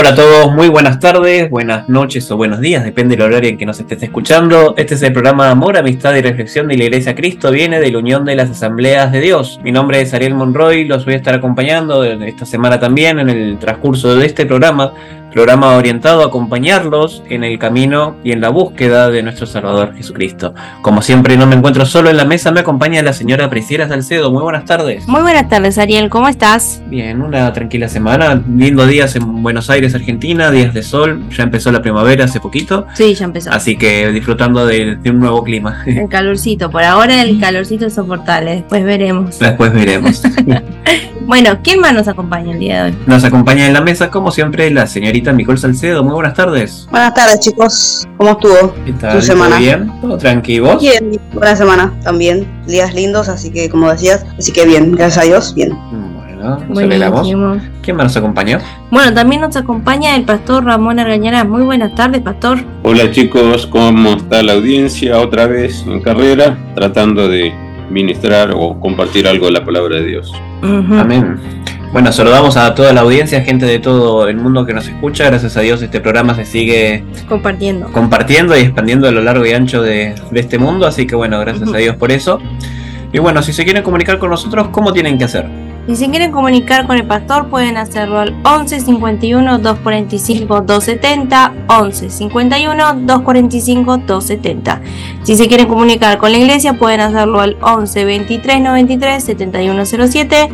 Hola a todos, muy buenas tardes, buenas noches o buenos días, depende del horario en que nos estés escuchando. Este es el programa Amor, Amistad y Reflexión de la Iglesia Cristo, viene de la Unión de las Asambleas de Dios. Mi nombre es Ariel Monroy, los voy a estar acompañando esta semana también en el transcurso de este programa programa orientado a acompañarlos en el camino y en la búsqueda de nuestro Salvador Jesucristo. Como siempre no me encuentro solo en la mesa, me acompaña la señora Priscila Salcedo. Muy buenas tardes. Muy buenas tardes, Ariel, ¿cómo estás? Bien, una tranquila semana, lindo días en Buenos Aires, Argentina, días de sol, ya empezó la primavera hace poquito. Sí, ya empezó. Así que disfrutando de, un nuevo clima. El calorcito, por ahora el calorcito es soportable, después veremos. Después veremos. bueno, ¿quién más nos acompaña el día de hoy? Nos acompaña en la mesa, como siempre, la señorita Nicole Salcedo. Muy buenas tardes. Buenas tardes, chicos. ¿Cómo estuvo ¿Qué tal? tu semana? ¿Todo bien? ¿Todo tranquilo? Bien, buena semana también. Días lindos, así que como decías, así que bien, gracias a Dios, bien. Bueno, ¿Quién más nos acompaña? Bueno, también nos acompaña el pastor Ramón Argañarás. Muy buenas tardes, pastor. Hola chicos, ¿cómo está la audiencia? Otra vez en carrera, tratando de ministrar o compartir algo de la palabra de Dios. Amén. Bueno, saludamos a toda la audiencia, gente de todo el mundo que nos escucha. Gracias a Dios este programa se sigue compartiendo, compartiendo y expandiendo a lo largo y ancho de, este mundo. Así que bueno, gracias a Dios por eso. Y bueno, si se quieren comunicar con nosotros, ¿cómo tienen que hacer? Si se quieren comunicar con el pastor, pueden hacerlo al 11 51 245 270. 11 51 245 270. Si se quieren comunicar con la iglesia, pueden hacerlo al 11 23 93 7107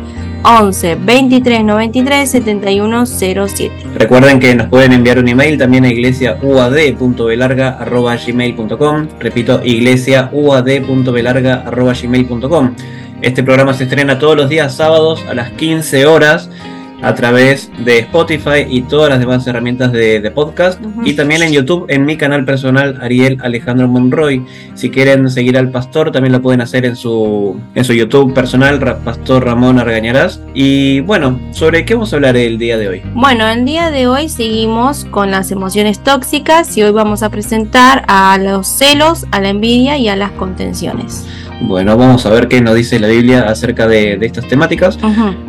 11 23 93 71 07. Recuerden que nos pueden enviar un email también a iglesiauad.belarga.gmail.com. Repito, iglesiauad.belarga.gmail.com. Este programa se estrena todos los días sábados a las 15 horas a través de Spotify y todas las demás herramientas de, podcast y también en YouTube en mi canal personal Ariel Alejandro Monroy. Si quieren seguir al pastor también lo pueden hacer en su, en su YouTube personal, Pastor Ramón Argañarás. Y bueno, ¿sobre qué vamos a hablar el día de hoy? Bueno, el día de hoy seguimos con las emociones tóxicas y hoy vamos a presentar a los celos, a la envidia y a las contenciones. Bueno, vamos a ver qué nos dice la Biblia acerca de, estas temáticas.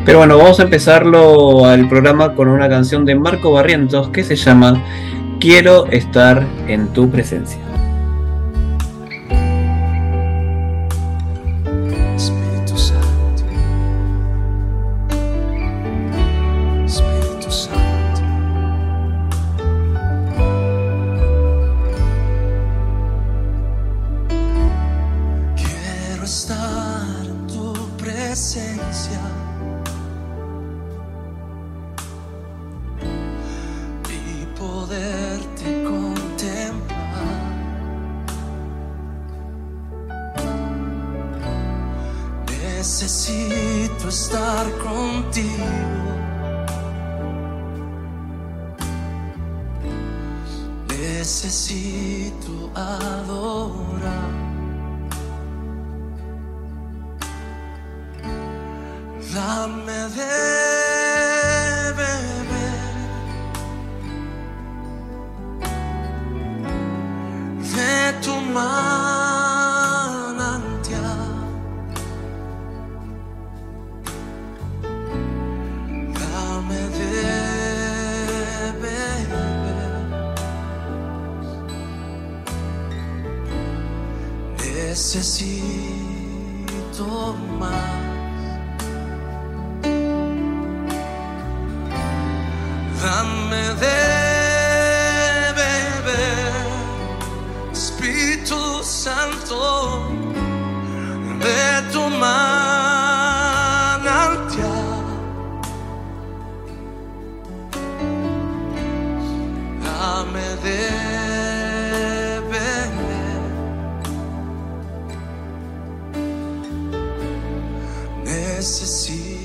Pero bueno, vamos a empezarlo al programa con una canción de Marco Barrientos que se llama Quiero estar en tu presencia. see.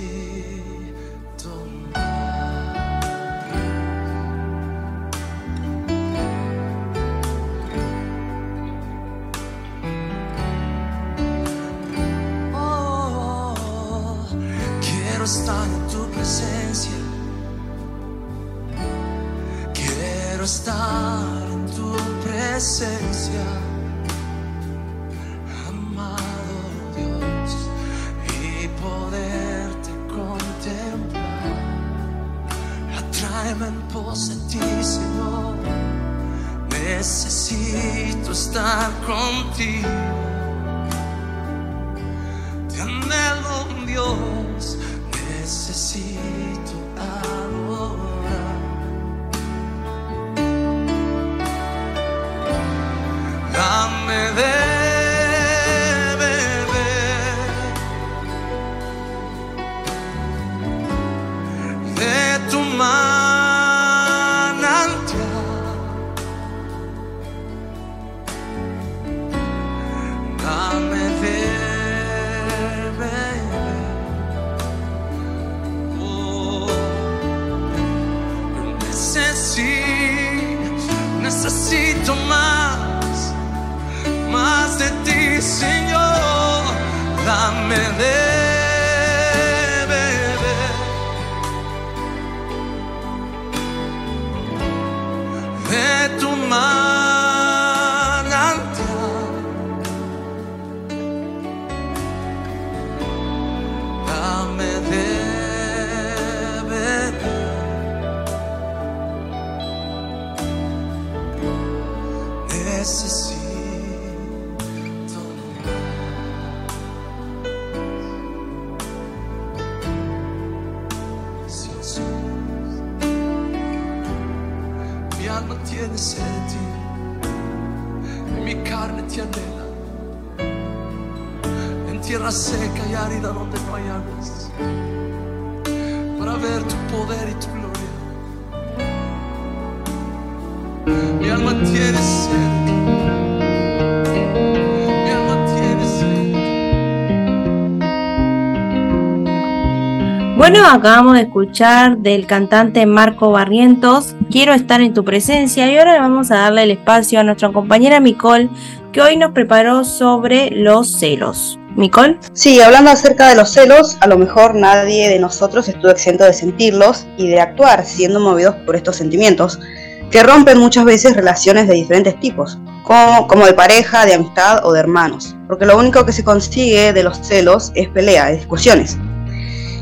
Alma tiene sed de ti. Mi alma tiene sed. Bueno, acabamos de escuchar del cantante Marco Barrientos, Quiero estar en tu presencia y ahora vamos a darle el espacio a nuestra compañera Micol, que hoy nos preparó sobre los celos. Micol. Sí, hablando acerca de los celos, a lo mejor nadie de nosotros estuvo exento de sentirlos y de actuar siendo movidos por estos sentimientos, que rompen muchas veces relaciones de diferentes tipos, como, de pareja, de amistad o de hermanos, porque lo único que se consigue de los celos es pelea, es discusiones.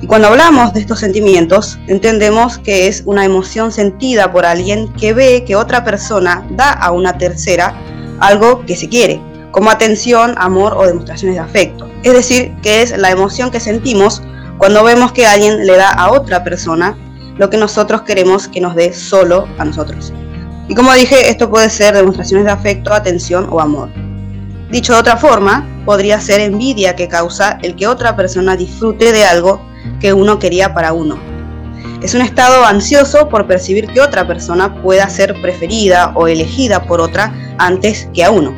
Y cuando hablamos de estos sentimientos, entendemos que es una emoción sentida por alguien que ve que otra persona da a una tercera algo que se quiere, como atención, amor o demostraciones de afecto. Es decir, que es la emoción que sentimos cuando vemos que alguien le da a otra persona lo que nosotros queremos que nos dé solo a nosotros. Y como dije, esto puede ser demostraciones de afecto, atención o amor. Dicho de otra forma, podría ser envidia que causa el que otra persona disfrute de algo que uno quería para uno. Es un estado ansioso por percibir que otra persona pueda ser preferida o elegida por otra antes que a uno.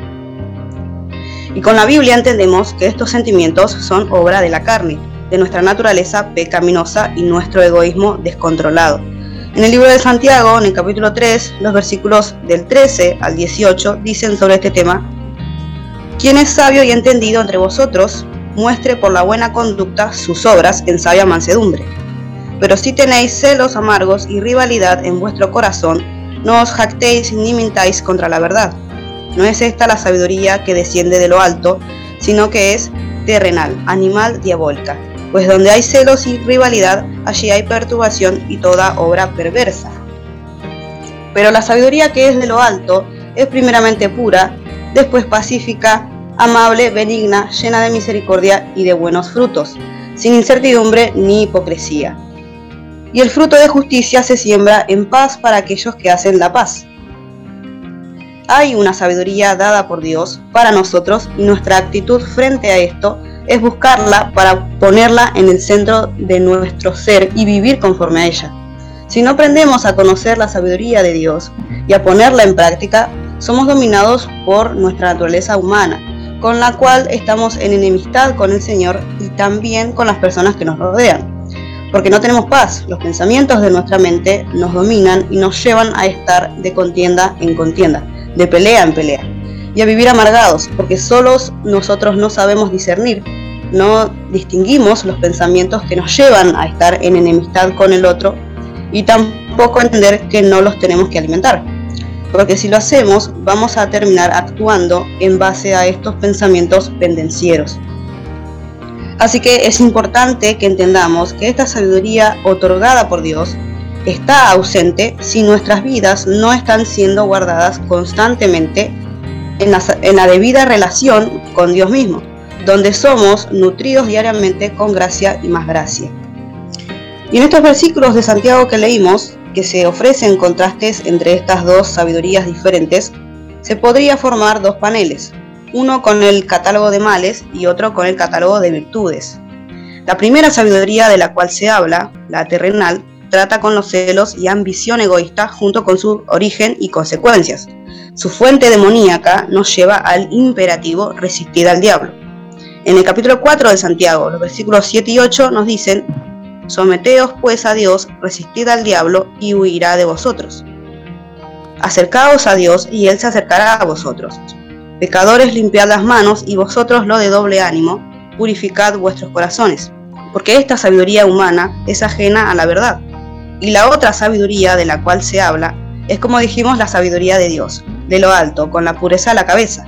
Y con la Biblia entendemos que estos sentimientos son obra de la carne, de nuestra naturaleza pecaminosa y nuestro egoísmo descontrolado. En el libro de Santiago, en el capítulo 3, los versículos del 13 al 18 dicen sobre este tema, quien es sabio y entendido entre vosotros, muestre por la buena conducta sus obras en sabia mansedumbre. Pero si tenéis celos amargos y rivalidad en vuestro corazón, no os jactéis ni mintáis contra la verdad. No es esta la sabiduría que desciende de lo alto, sino que es terrenal, animal, diabólica. Pues donde hay celos y rivalidad, allí hay perturbación y toda obra perversa. Pero la sabiduría que es de lo alto es primeramente pura, después pacífica, amable, benigna, llena de misericordia y de buenos frutos, sin incertidumbre ni hipocresía. Y el fruto de justicia se siembra en paz para aquellos que hacen la paz. Hay una sabiduría dada por Dios para nosotros y nuestra actitud frente a esto es buscarla para ponerla en el centro de nuestro ser y vivir conforme a ella. Si no aprendemos a conocer la sabiduría de Dios y a ponerla en práctica, somos dominados por nuestra naturaleza humana, con la cual estamos en enemistad con el Señor y también con las personas que nos rodean. Porque no tenemos paz, los pensamientos de nuestra mente nos dominan y nos llevan a estar de contienda en contienda, de pelea en pelea, y a vivir amargados, porque solos nosotros no sabemos discernir, no distinguimos los pensamientos que nos llevan a estar en enemistad con el otro y tampoco entender que no los tenemos que alimentar porque si lo hacemos vamos a terminar actuando en base a estos pensamientos pendencieros. Así que es importante que entendamos que esta sabiduría otorgada por Dios está ausente si nuestras vidas no están siendo guardadas constantemente en la, debida relación con Dios mismo, donde somos nutridos diariamente con gracia y más gracia. Y en estos versículos de Santiago que leímos, que se ofrecen contrastes entre estas dos sabidurías diferentes, se podría formar dos paneles, uno con el catálogo de males y otro con el catálogo de virtudes. La primera sabiduría de la cual se habla, la terrenal, trata con los celos y ambición egoísta junto con su origen y consecuencias. Su fuente demoníaca nos lleva al imperativo resistir al diablo. En el capítulo 4 de Santiago, los versículos 7 y 8 nos dicen, Someteos pues a Dios, resistid al diablo y huirá de vosotros. Acercaos a Dios y Él se acercará a vosotros. Pecadores, limpiad las manos y vosotros lo de doble ánimo, purificad vuestros corazones, porque esta sabiduría humana es ajena a la verdad. Y la otra sabiduría de la cual se habla es como dijimos la sabiduría de Dios, de lo alto, con la pureza a la cabeza.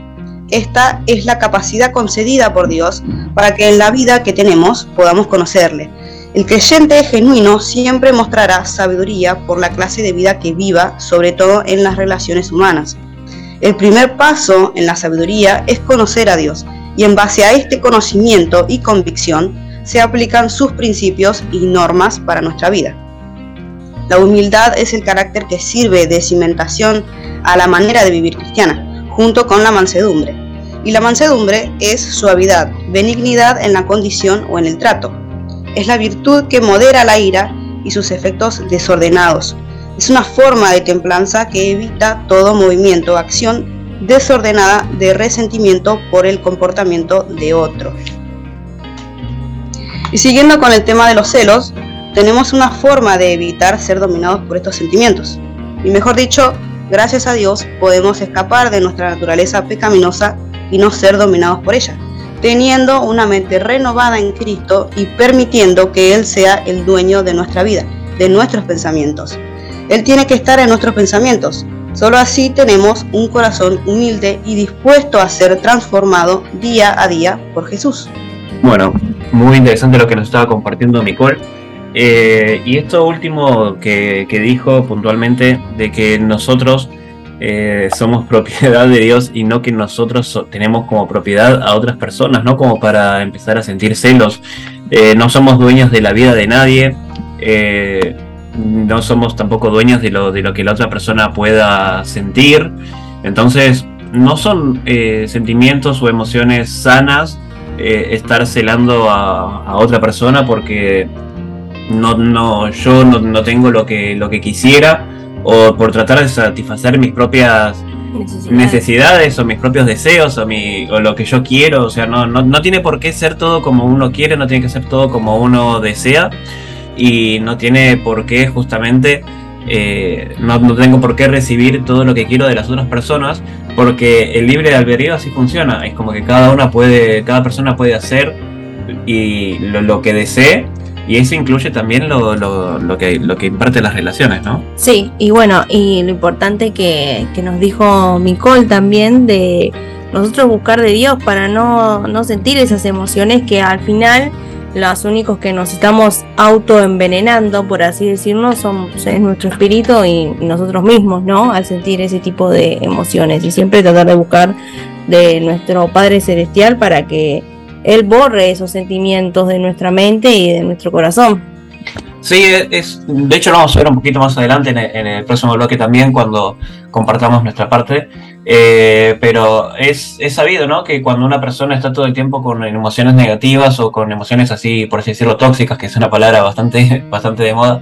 Esta es la capacidad concedida por Dios para que en la vida que tenemos podamos conocerle. El creyente genuino siempre mostrará sabiduría por la clase de vida que viva, sobre todo en las relaciones humanas. El primer paso en la sabiduría es conocer a Dios y en base a este conocimiento y convicción se aplican sus principios y normas para nuestra vida. La humildad es el carácter que sirve de cimentación a la manera de vivir cristiana, junto con la mansedumbre. Y la mansedumbre es suavidad, benignidad en la condición o en el trato. Es la virtud que modera la ira y sus efectos desordenados. Es una forma de templanza que evita todo movimiento o acción desordenada de resentimiento por el comportamiento de otro. Y siguiendo con el tema de los celos, tenemos una forma de evitar ser dominados por estos sentimientos. Y mejor dicho, gracias a Dios podemos escapar de nuestra naturaleza pecaminosa y no ser dominados por ella, teniendo una mente renovada en Cristo y permitiendo que Él sea el dueño de nuestra vida, de nuestros pensamientos. Él tiene que estar en nuestros pensamientos, Solo así tenemos un corazón humilde y dispuesto a ser transformado día a día por Jesús. Bueno, muy interesante lo que nos estaba compartiendo Nicole. Eh, y esto último que, dijo puntualmente de que nosotros eh, somos propiedad de Dios y no que nosotros tenemos como propiedad a otras personas, ¿no? Como para empezar a sentir celos. Eh, no somos dueños de la vida de nadie no somos tampoco dueños de lo, de lo que la otra persona pueda sentir. Entonces, no son sentimientos o emociones sanas estar celando a, otra persona porque no, no, yo no, tengo lo que, lo que quisiera o por tratar de satisfacer mis propias necesidades, o mis propios deseos o, mi, o lo que yo quiero. O sea, no, no, no tiene por qué ser todo como uno quiere, no tiene que ser todo como uno desea y no tiene por qué justamente, eh, no, no, tengo por qué recibir todo lo que quiero de las otras personas, porque el libre albedrío así funciona, es como que cada una puede, cada persona puede hacer y lo, que desee. Y eso incluye también lo, lo, lo, que, lo que imparte las relaciones, ¿no? Sí, y bueno, y lo importante que, que nos dijo Nicole también de nosotros buscar de Dios para no, no sentir esas emociones que al final los únicos que nos estamos autoenvenenando, por así decirlo, son es nuestro espíritu y nosotros mismos, ¿no? Al sentir ese tipo de emociones y siempre tratar de buscar de nuestro Padre Celestial para que Él borre esos sentimientos de nuestra mente y de nuestro corazón. Sí, es, de hecho lo vamos a ver un poquito más adelante en el, en el próximo bloque también cuando compartamos nuestra parte eh, pero es, es, sabido, ¿no? Que cuando una persona está todo el tiempo con emociones negativas o con emociones así, por así decirlo, tóxicas, que es una palabra bastante, bastante de moda,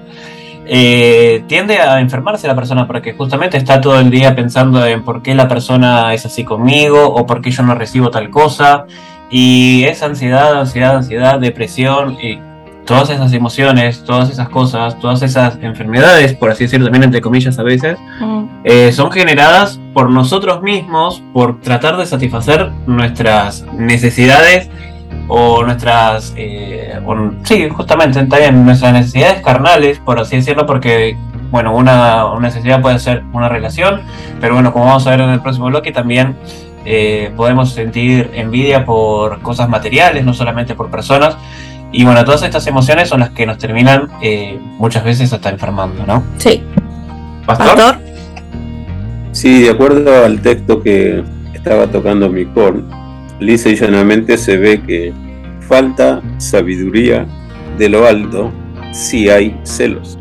eh, tiende a enfermarse la persona porque justamente está todo el día pensando en por qué la persona es así conmigo o por qué yo no recibo tal cosa. Y es ansiedad, ansiedad, ansiedad, depresión y todas esas emociones, todas esas cosas, todas esas enfermedades, por así decirlo también entre comillas a veces, mm. eh, son generadas por nosotros mismos, por tratar de satisfacer nuestras necesidades o nuestras, eh, sí, justamente también nuestras necesidades carnales, por así decirlo, porque, bueno, una, una, necesidad puede ser una relación, pero bueno, como vamos a ver en el próximo bloque, también eh, podemos sentir envidia por cosas materiales, no solamente por personas. Y bueno, todas estas emociones son las que nos terminan eh, muchas veces hasta enfermando, ¿no? Sí. ¿Pastor? Sí, de acuerdo al texto que estaba tocando mi cor, lisa y llanamente se ve que falta sabiduría de lo alto si hay celos.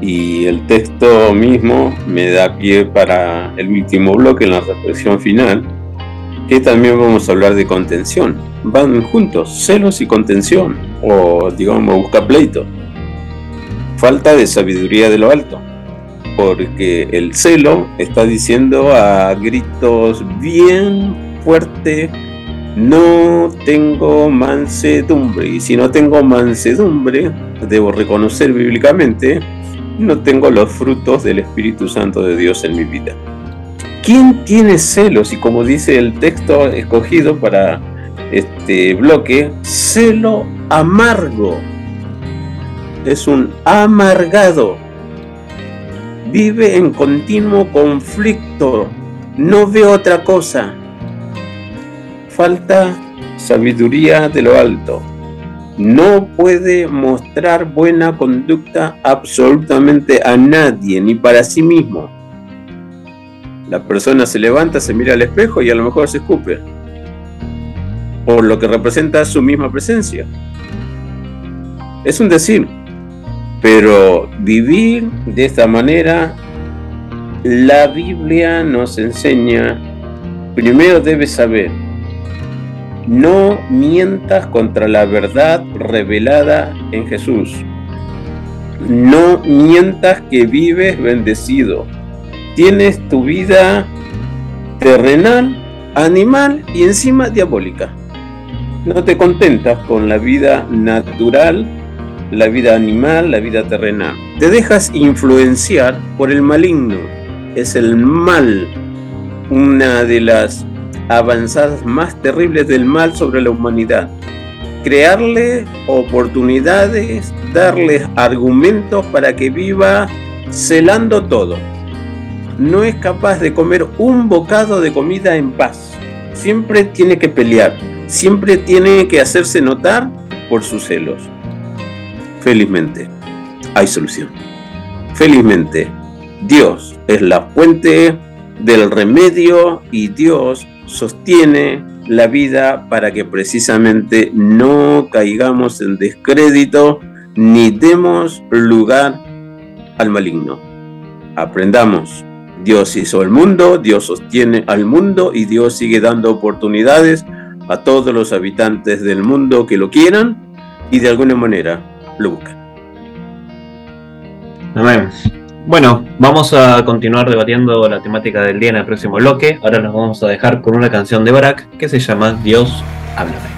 Y el texto mismo me da pie para el último bloque en la reflexión final, que también vamos a hablar de contención. Van juntos, celos y contención, o digamos busca pleito. Falta de sabiduría de lo alto, porque el celo está diciendo a gritos bien fuerte, no tengo mansedumbre. Y si no tengo mansedumbre, debo reconocer bíblicamente, no tengo los frutos del Espíritu Santo de Dios en mi vida. ¿Quién tiene celos? Y como dice el texto escogido para este bloque, celo amargo. Es un amargado. Vive en continuo conflicto. No ve otra cosa. Falta sabiduría de lo alto no puede mostrar buena conducta absolutamente a nadie, ni para sí mismo. La persona se levanta, se mira al espejo y a lo mejor se escupe, por lo que representa su misma presencia. Es un decir, pero vivir de esta manera, la Biblia nos enseña, primero debes saber no mientas contra la verdad revelada en Jesús. No mientas que vives bendecido. Tienes tu vida terrenal, animal y encima diabólica. No te contentas con la vida natural, la vida animal, la vida terrenal. Te dejas influenciar por el maligno. Es el mal, una de las avanzadas más terribles del mal sobre la humanidad. Crearle oportunidades, darles argumentos para que viva celando todo. No es capaz de comer un bocado de comida en paz. Siempre tiene que pelear, siempre tiene que hacerse notar por sus celos. Felizmente, hay solución. Felizmente, Dios es la fuente del remedio y Dios sostiene la vida para que precisamente no caigamos en descrédito ni demos lugar al maligno. Aprendamos. Dios hizo el mundo, Dios sostiene al mundo y Dios sigue dando oportunidades a todos los habitantes del mundo que lo quieran y de alguna manera lo buscan. Amén. Bueno, vamos a continuar debatiendo la temática del día en el próximo bloque. Ahora nos vamos a dejar con una canción de Barak que se llama Dios, háblame.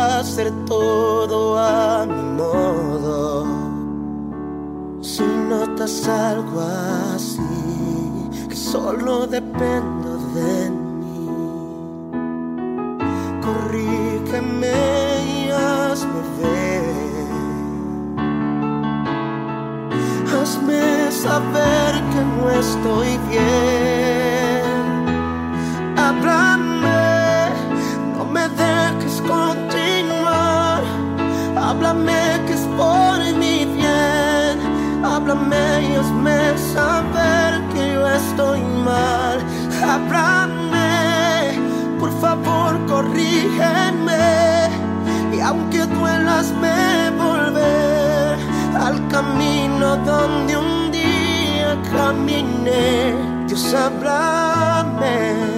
hacer todo a mi modo. Si notas algo así, que solo dependo donde un día caminé. Dios, háblame.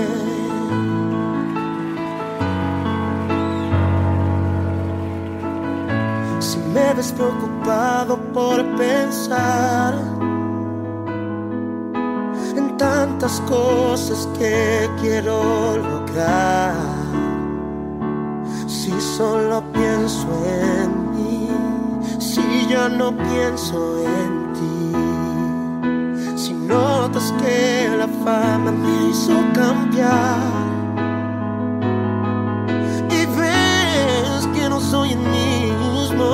me ves preocupado por pensar en tantas cosas que quiero lograr. Si solo pienso en mí, si ya no pienso en si notas que la fama me hizo cambiar. Y ves que no soy el mismo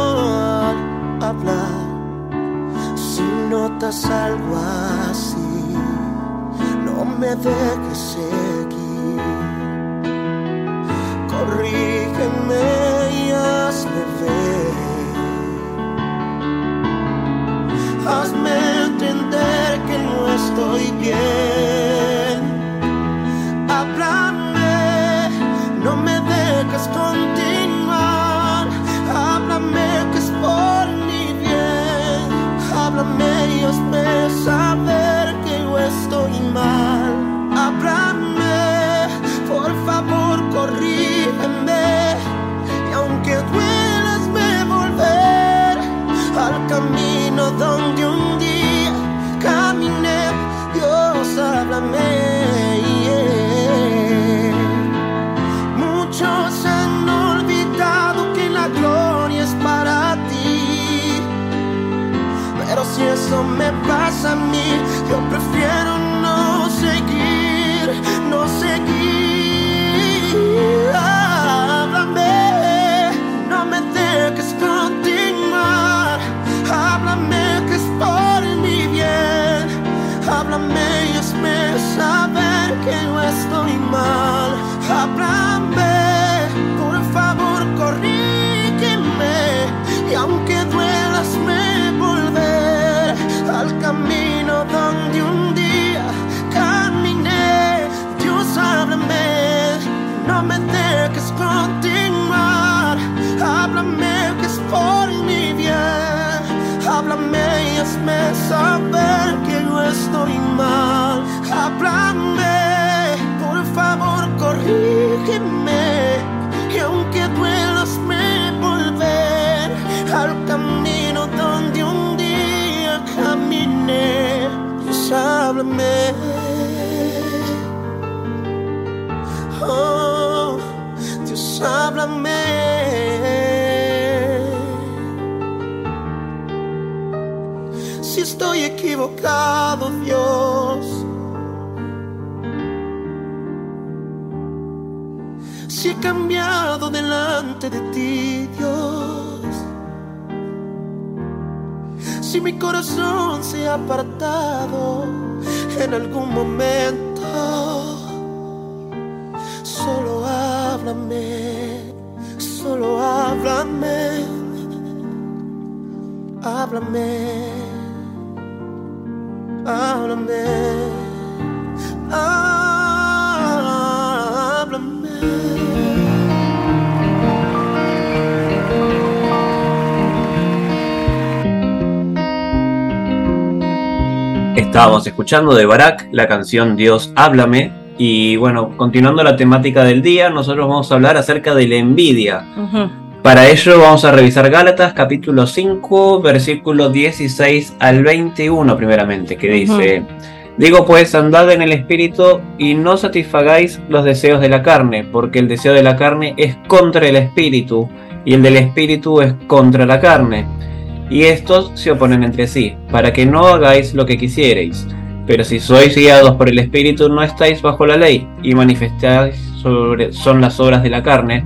al hablar. Si notas algo así, no me dejes seguir. Estoy bien. Me pasa a mí, yo prefiero no seguir, no seguir. Háblame, no me dejes continuar. Háblame que es por mi bien. Háblame y hazme saber que Háblame y hazme saber que yo estoy mal. Háblame, por favor, corrígeme. Que aunque duelas, me volver al camino donde un día caminé. Dios, háblame. Oh, Dios, háblame. Equivocado, Dios. Si he cambiado delante de ti, Dios. Si mi corazón se ha apartado en algún momento, solo háblame, solo háblame, háblame, háblame, Estábamos escuchando de Barak la canción Dios háblame. Y bueno, continuando la temática del día, nosotros vamos a hablar acerca de la envidia. Para ello vamos a revisar Gálatas capítulo 5, versículo 16 al 21 primeramente, que dice, digo pues, andad en el espíritu y no satisfagáis los deseos de la carne, porque el deseo de la carne es contra el espíritu y el del espíritu es contra la carne. Y estos se oponen entre sí, para que no hagáis lo que quisierais. Pero si sois guiados por el espíritu no estáis bajo la ley, y manifestáis sobre, son las obras de la carne,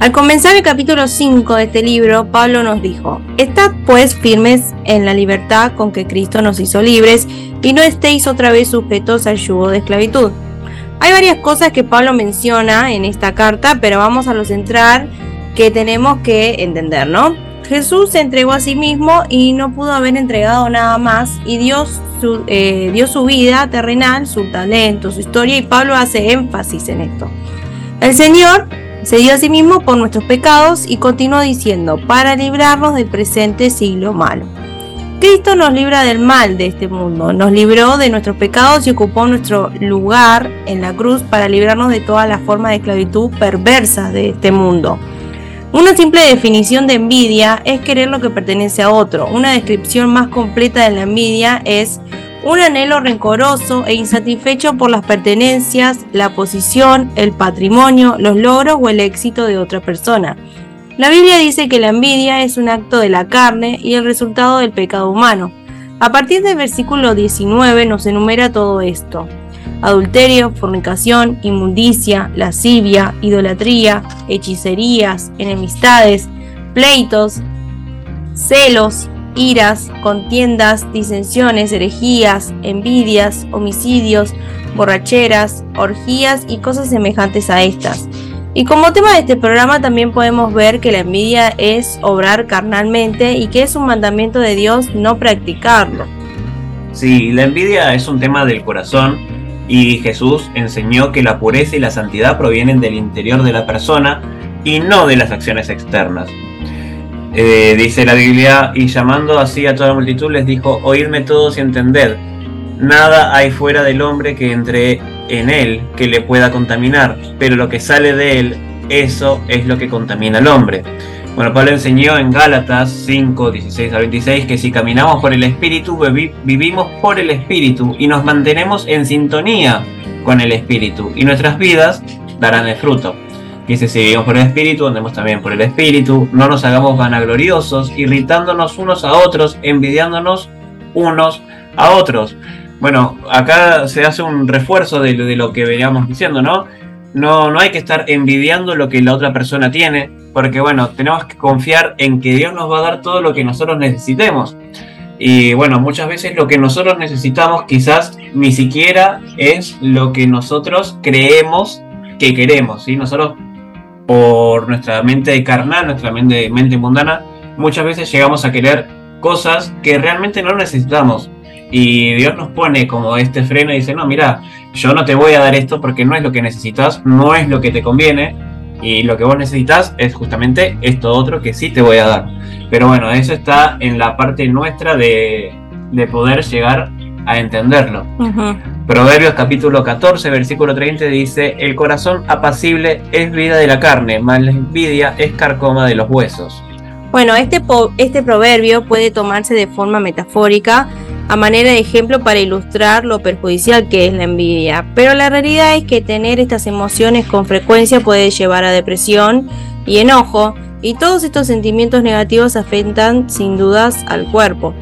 Al comenzar el capítulo 5 de este libro, Pablo nos dijo, Estad pues firmes en la libertad con que Cristo nos hizo libres y no estéis otra vez sujetos al yugo de esclavitud. Hay varias cosas que Pablo menciona en esta carta, pero vamos a lo central que tenemos que entender, ¿no? Jesús se entregó a sí mismo y no pudo haber entregado nada más y Dios su, eh, dio su vida terrenal, su talento, su historia y Pablo hace énfasis en esto. El Señor se dio a sí mismo por nuestros pecados y continuó diciendo, para librarnos del presente siglo malo. Cristo nos libra del mal de este mundo, nos libró de nuestros pecados y ocupó nuestro lugar en la cruz para librarnos de toda la forma de esclavitud perversa de este mundo. Una simple definición de envidia es querer lo que pertenece a otro. Una descripción más completa de la envidia es un anhelo rencoroso e insatisfecho por las pertenencias, la posición, el patrimonio, los logros o el éxito de otra persona. La Biblia dice que la envidia es un acto de la carne y el resultado del pecado humano. A partir del versículo 19 nos enumera todo esto. Adulterio, fornicación, inmundicia, lascivia, idolatría, hechicerías, enemistades, pleitos, celos, iras, contiendas, disensiones, herejías, envidias, homicidios, borracheras, orgías y cosas semejantes a estas y como tema de este programa también podemos ver que la envidia es obrar carnalmente y que es un mandamiento de Dios no practicarlo. Sí, la envidia es un tema del corazón y Jesús enseñó que la pureza y la santidad provienen del interior de la persona y no de las acciones externas. Eh, dice la Biblia, y llamando así a toda la multitud les dijo, oídme todos y entended, nada hay fuera del hombre que entre en él que le pueda contaminar, pero lo que sale de él, eso es lo que contamina al hombre. Bueno, Pablo enseñó en Gálatas 5, 16 a 26 que si caminamos por el Espíritu, vivimos por el Espíritu y nos mantenemos en sintonía con el Espíritu y nuestras vidas darán el fruto. Dice, si vivimos por el Espíritu, andemos también por el Espíritu, no nos hagamos vanagloriosos, irritándonos unos a otros, envidiándonos unos a otros. Bueno, acá se hace un refuerzo de, lo que veníamos diciendo, ¿no? ¿no? No hay que estar envidiando lo que la otra persona tiene, porque bueno, tenemos que confiar en que Dios nos va a dar todo lo que nosotros necesitemos. Y bueno, muchas veces lo que nosotros necesitamos quizás ni siquiera es lo que nosotros creemos que queremos, ¿sí? Nosotros por nuestra mente carnal, nuestra mente, mente mundana, muchas veces llegamos a querer cosas que realmente no necesitamos. Y Dios nos pone como este freno y dice, no, mira, yo no te voy a dar esto porque no es lo que necesitas, no es lo que te conviene, y lo que vos necesitas es justamente esto otro que sí te voy a dar. Pero bueno, eso está en la parte nuestra de, poder llegar a entenderlo. Proverbios capítulo 14, versículo 30 dice, el corazón apacible es vida de la carne, mas la envidia es carcoma de los huesos. Bueno, este, este proverbio puede tomarse de forma metafórica a manera de ejemplo para ilustrar lo perjudicial que es la envidia. Pero la realidad es que tener estas emociones con frecuencia puede llevar a depresión y enojo, y todos estos sentimientos negativos afectan sin dudas al cuerpo.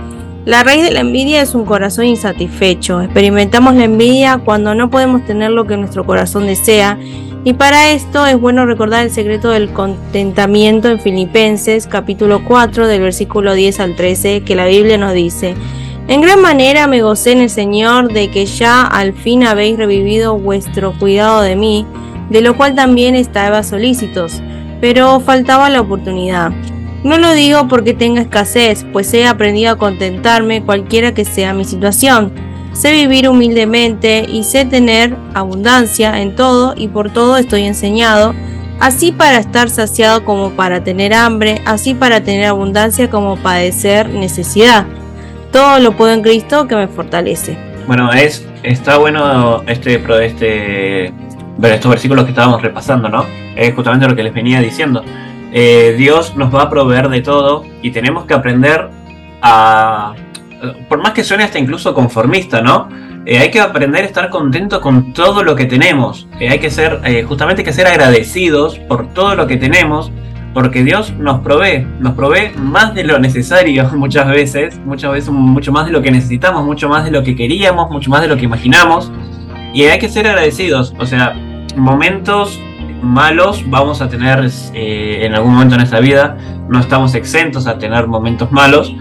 La raíz de la envidia es un corazón insatisfecho. Experimentamos la envidia cuando no podemos tener lo que nuestro corazón desea. Y para esto es bueno recordar el secreto del contentamiento en Filipenses capítulo 4 del versículo 10 al 13 que la Biblia nos dice, en gran manera me gocé en el Señor de que ya al fin habéis revivido vuestro cuidado de mí, de lo cual también estaba solícitos, pero faltaba la oportunidad. No lo digo porque tenga escasez, pues he aprendido a contentarme cualquiera que sea mi situación. Sé vivir humildemente y sé tener abundancia en todo y por todo estoy enseñado, así para estar saciado como para tener hambre, así para tener abundancia como padecer necesidad. Todo lo puedo en Cristo que me fortalece. Bueno, es está bueno este este estos versículos que estábamos repasando, ¿no? Es justamente lo que les venía diciendo. Eh, Dios nos va a proveer de todo y tenemos que aprender a, por más que suene hasta incluso conformista, ¿no? Eh, hay que aprender a estar contento con todo lo que tenemos. Eh, hay que ser, justamente que ser agradecidos por todo lo que tenemos porque Dios nos provee, nos provee más de lo necesario muchas veces, muchas veces mucho más de lo que necesitamos, mucho más de lo que queríamos, mucho más de lo que imaginamos. Y hay que ser agradecidos, o sea, momentos malos vamos a tener eh, en algún momento en nuestra vida, no estamos exentos a tener momentos malos,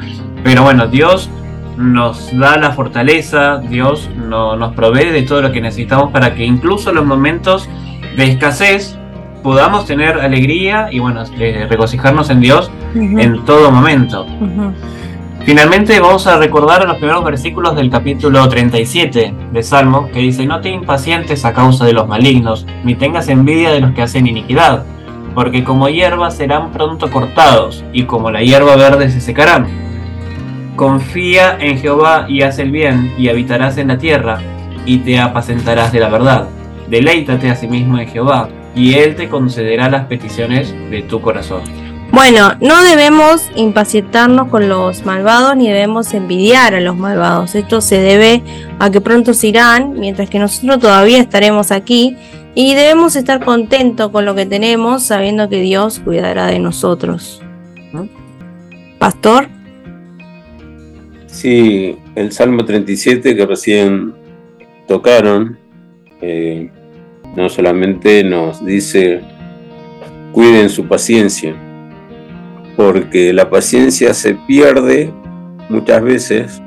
pero bueno, Dios nos da la fortaleza, Dios no, nos provee de todo lo que necesitamos para que incluso los momentos de escasez podamos tener alegría y bueno, eh, regocijarnos en Dios en todo momento. Finalmente vamos a recordar los primeros versículos del capítulo 37 de Salmo, que dice, no te impacientes a causa de los malignos, ni tengas envidia de los que hacen iniquidad, porque como hierba serán pronto cortados, y como la hierba verde se secarán. Confía en Jehová y haz el bien, y habitarás en la tierra, y te apacentarás de la verdad. Deleítate a sí mismo en Jehová, y Él te concederá las peticiones de tu corazón. Bueno, no debemos impacientarnos con los malvados ni debemos envidiar a los malvados. Esto se debe a que pronto se irán, mientras que nosotros todavía estaremos aquí y debemos estar contentos con lo que tenemos, sabiendo que Dios cuidará de nosotros. ¿No? Pastor, Sí, el Salmo 37 que recién tocaron, eh, no solamente nos dice, cuiden su paciencia, porque la paciencia se pierde muchas veces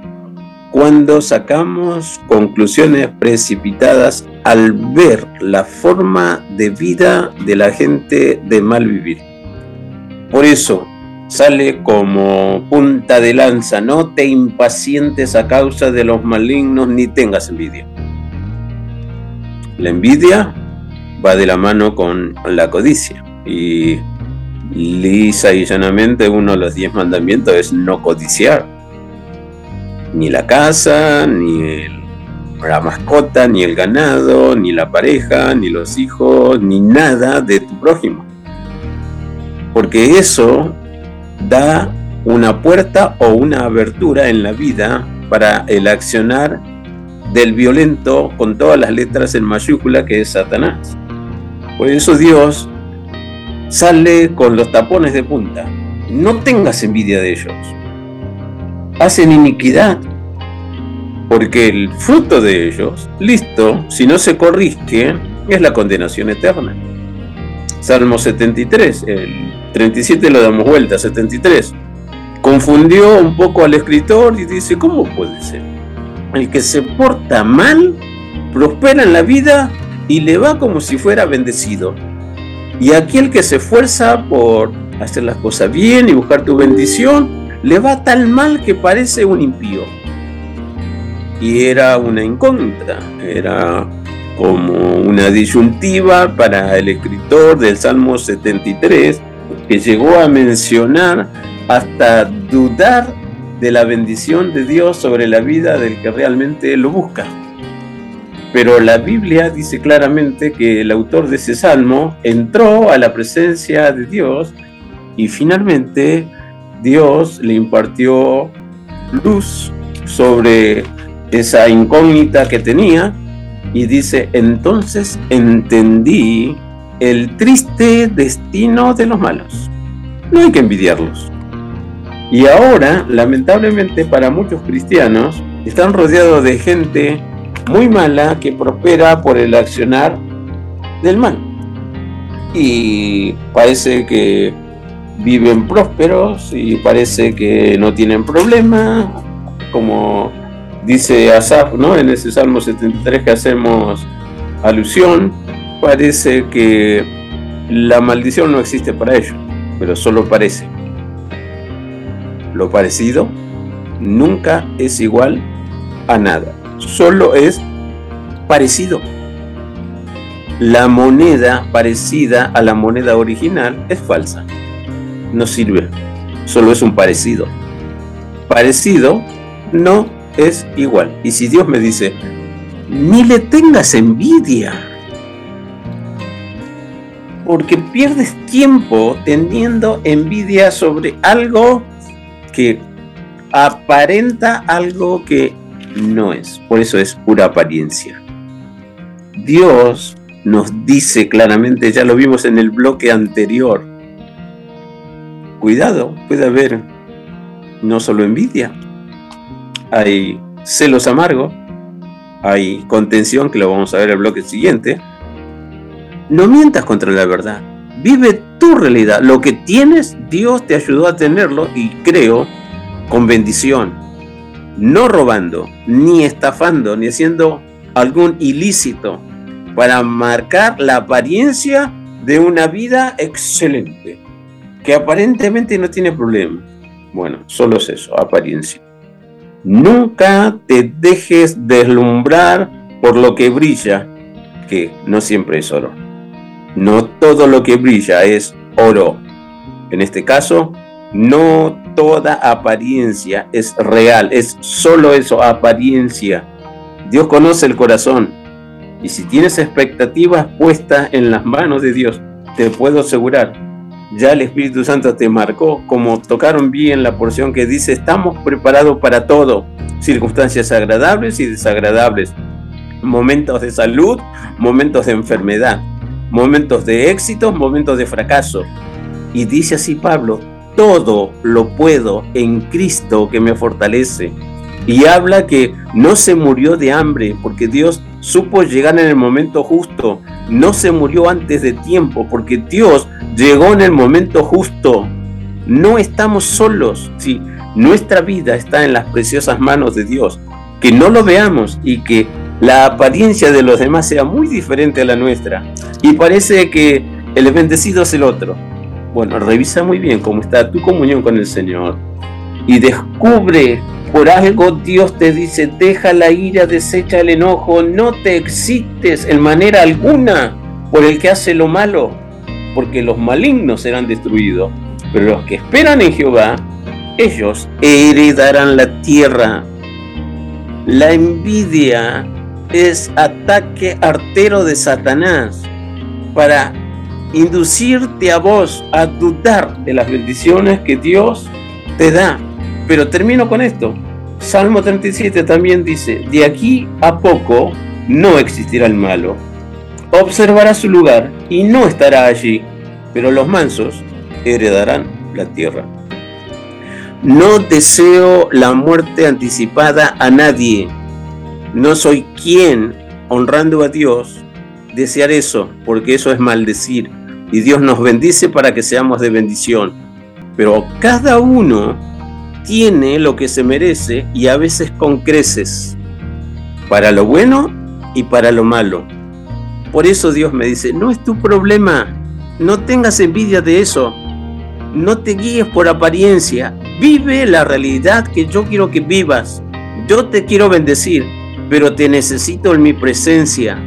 cuando sacamos conclusiones precipitadas al ver la forma de vida de la gente de mal vivir. Por eso sale como punta de lanza, no te impacientes a causa de los malignos ni tengas envidia. La envidia va de la mano con la codicia y lisa y llanamente uno de los diez mandamientos es no codiciar. Ni la casa, ni la mascota, ni el ganado, ni la pareja, ni los hijos, ni nada de tu prójimo. Porque eso da una puerta o una abertura en la vida para el accionar del violento con todas las letras en mayúscula que es Satanás. Por eso Dios sale con los tapones de punta. No tengas envidia de ellos. Hacen iniquidad. Porque el fruto de ellos, listo, si no se corrige, es la condenación eterna. Salmo 73, el 37 lo damos vuelta, 73. Confundió un poco al escritor y dice, ¿cómo puede ser? El que se porta mal, prospera en la vida y le va como si fuera bendecido. Y aquel que se esfuerza por hacer las cosas bien y buscar tu bendición, le va tan mal que parece un impío. Y era una incógnita, era como una disyuntiva para el escritor del Salmo 73, que llegó a mencionar hasta dudar de la bendición de Dios sobre la vida del que realmente lo busca. Pero la Biblia dice claramente que el autor de ese salmo entró a la presencia de Dios y finalmente Dios le impartió luz sobre esa incógnita que tenía y dice, entonces entendí el triste destino de los malos. No hay que envidiarlos. Y ahora, lamentablemente para muchos cristianos, están rodeados de gente muy mala que prospera por el accionar del mal. Y parece que viven prósperos y parece que no tienen problema, como dice Asaf, ¿no? En ese Salmo 73 que hacemos alusión, parece que la maldición no existe para ellos, pero solo parece. Lo parecido nunca es igual a nada, solo es parecido. La moneda parecida a la moneda original es falsa, no sirve, solo es un parecido. Parecido no es igual. Y si Dios me dice, ni le tengas envidia, porque pierdes tiempo teniendo envidia sobre algo que aparenta algo que no es. Por eso es pura apariencia. Dios nos dice claramente, ya lo vimos en el bloque anterior, cuidado, puede haber no solo envidia, hay celos amargos, hay contención, que lo vamos a ver en el bloque siguiente. No mientas contra la verdad, vive tu realidad. Lo que tienes, Dios te ayudó a tenerlo y creo con bendición. No robando, ni estafando, ni haciendo algún ilícito para marcar la apariencia de una vida excelente, que aparentemente no tiene problema. Bueno, solo es eso, apariencia. Nunca te dejes deslumbrar por lo que brilla, que no siempre es oro. No todo lo que brilla es oro. En este caso, no toda apariencia es real, es solo eso, apariencia. Dios conoce el corazón. Y si tienes expectativas puestas en las manos de Dios, te puedo asegurar, ya el Espíritu Santo te marcó, como tocaron bien la porción que dice, estamos preparados para todo, circunstancias agradables y desagradables, momentos de salud, momentos de enfermedad, momentos de éxito, momentos de fracaso. Y dice así Pablo, todo lo puedo en Cristo que me fortalece. Y habla que no se murió de hambre porque Dios supo llegar en el momento justo. No se murió antes de tiempo porque Dios llegó en el momento justo. No estamos solos. Sí, nuestra vida está en las preciosas manos de Dios. Que no lo veamos y que la apariencia de los demás sea muy diferente a la nuestra. Y parece que el bendecido es el otro bueno, revisa muy bien cómo está tu comunión con el Señor y descubre por algo Dios te dice, deja la ira, desecha el enojo, no te excites en manera alguna por el que hace lo malo, porque los malignos serán destruidos, pero los que esperan en Jehová, ellos heredarán la tierra. La envidia es ataque artero de Satanás para inducirte a vos a dudar de las bendiciones que Dios te da. Pero termino con esto. Salmo 37 también dice, de aquí a poco no existirá el malo. Observará su lugar y no estará allí, pero los mansos heredarán la tierra. No deseo la muerte anticipada a nadie. No soy quien, honrando a Dios, desear eso, porque eso es maldecir y Dios nos bendice para que seamos de bendición. Pero cada uno tiene lo que se merece y a veces con creces, para lo bueno y para lo malo. Por eso Dios me dice, no es tu problema, no tengas envidia de eso, no te guíes por apariencia, vive la realidad que yo quiero que vivas. Yo te quiero bendecir, pero te necesito en mi presencia,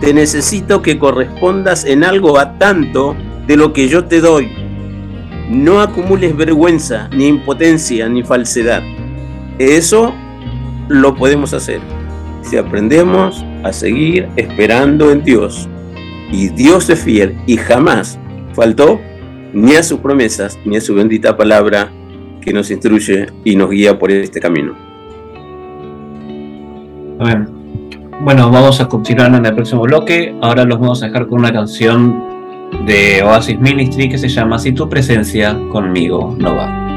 te necesito que correspondas en algo a tanto de lo que yo te doy. No acumules vergüenza, ni impotencia, ni falsedad. Eso lo podemos hacer si aprendemos a seguir esperando en Dios. Y Dios es fiel y jamás faltó ni a sus promesas, ni a su bendita palabra que nos instruye y nos guía por este camino. Amén. Bueno, vamos a continuar en el próximo bloque. Ahora los vamos a dejar con una canción de Oasis Ministry que se llama Si tu presencia conmigo no va.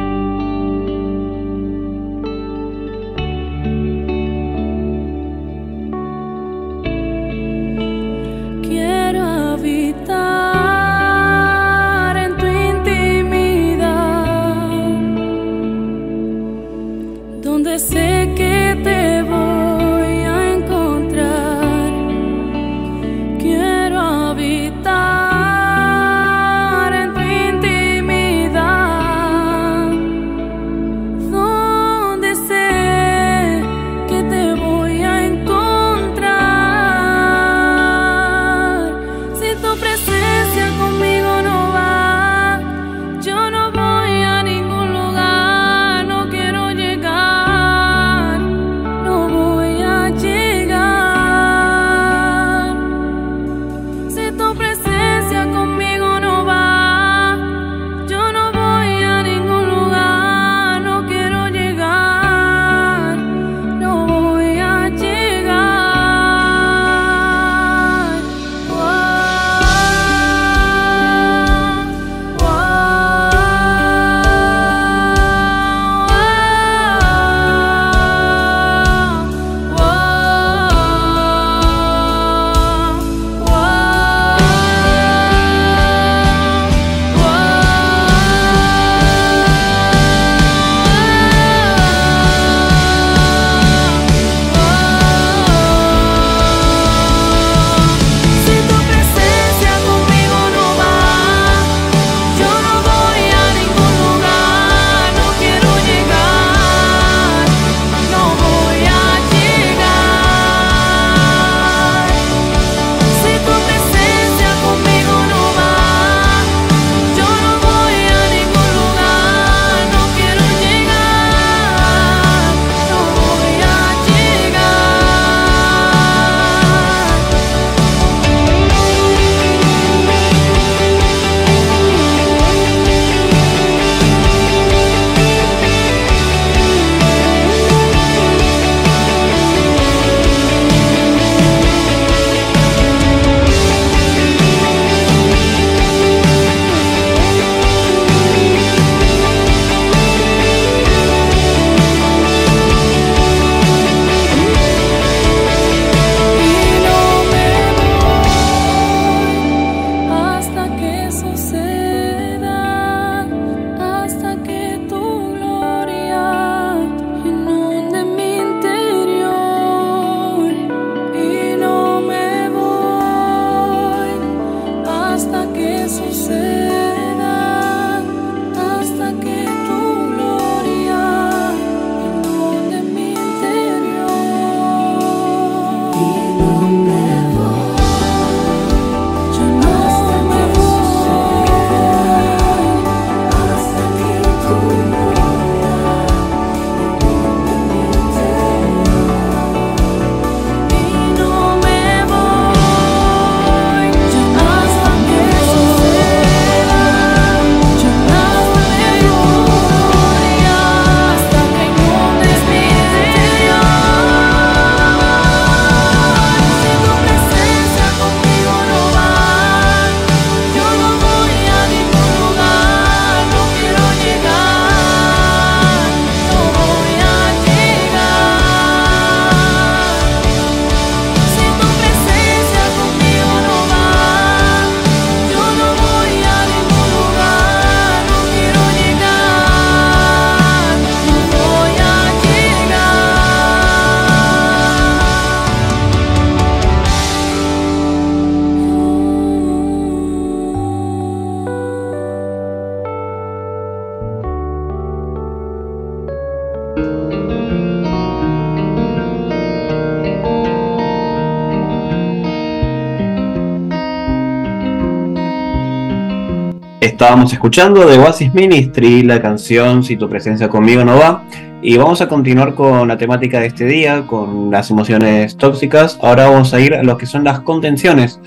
Estábamos escuchando de Oasis Ministry la canción Si tu presencia conmigo no va. Y vamos a continuar con la temática de este día, con las emociones tóxicas. Ahora vamos a ir a lo que son las contenciones.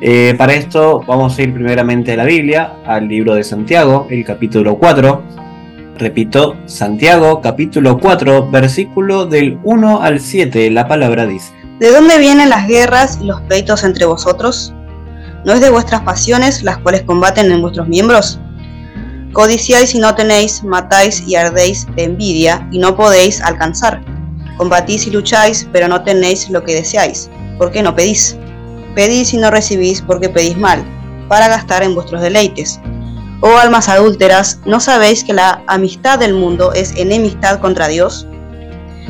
Eh, para esto vamos a ir primeramente a la Biblia, al libro de Santiago, el capítulo 4. Repito, Santiago, capítulo 4, versículo del 1 al 7, la palabra dice. ¿De dónde vienen las guerras y los pleitos entre vosotros? ¿No es de vuestras pasiones las cuales combaten en vuestros miembros? Codiciáis y no tenéis, matáis y ardéis de envidia y no podéis alcanzar. Combatís y lucháis, pero no tenéis lo que deseáis. ¿Por qué no pedís? Pedís y no recibís porque pedís mal, para gastar en vuestros deleites. Oh almas adúlteras, ¿no sabéis que la amistad del mundo es enemistad contra Dios?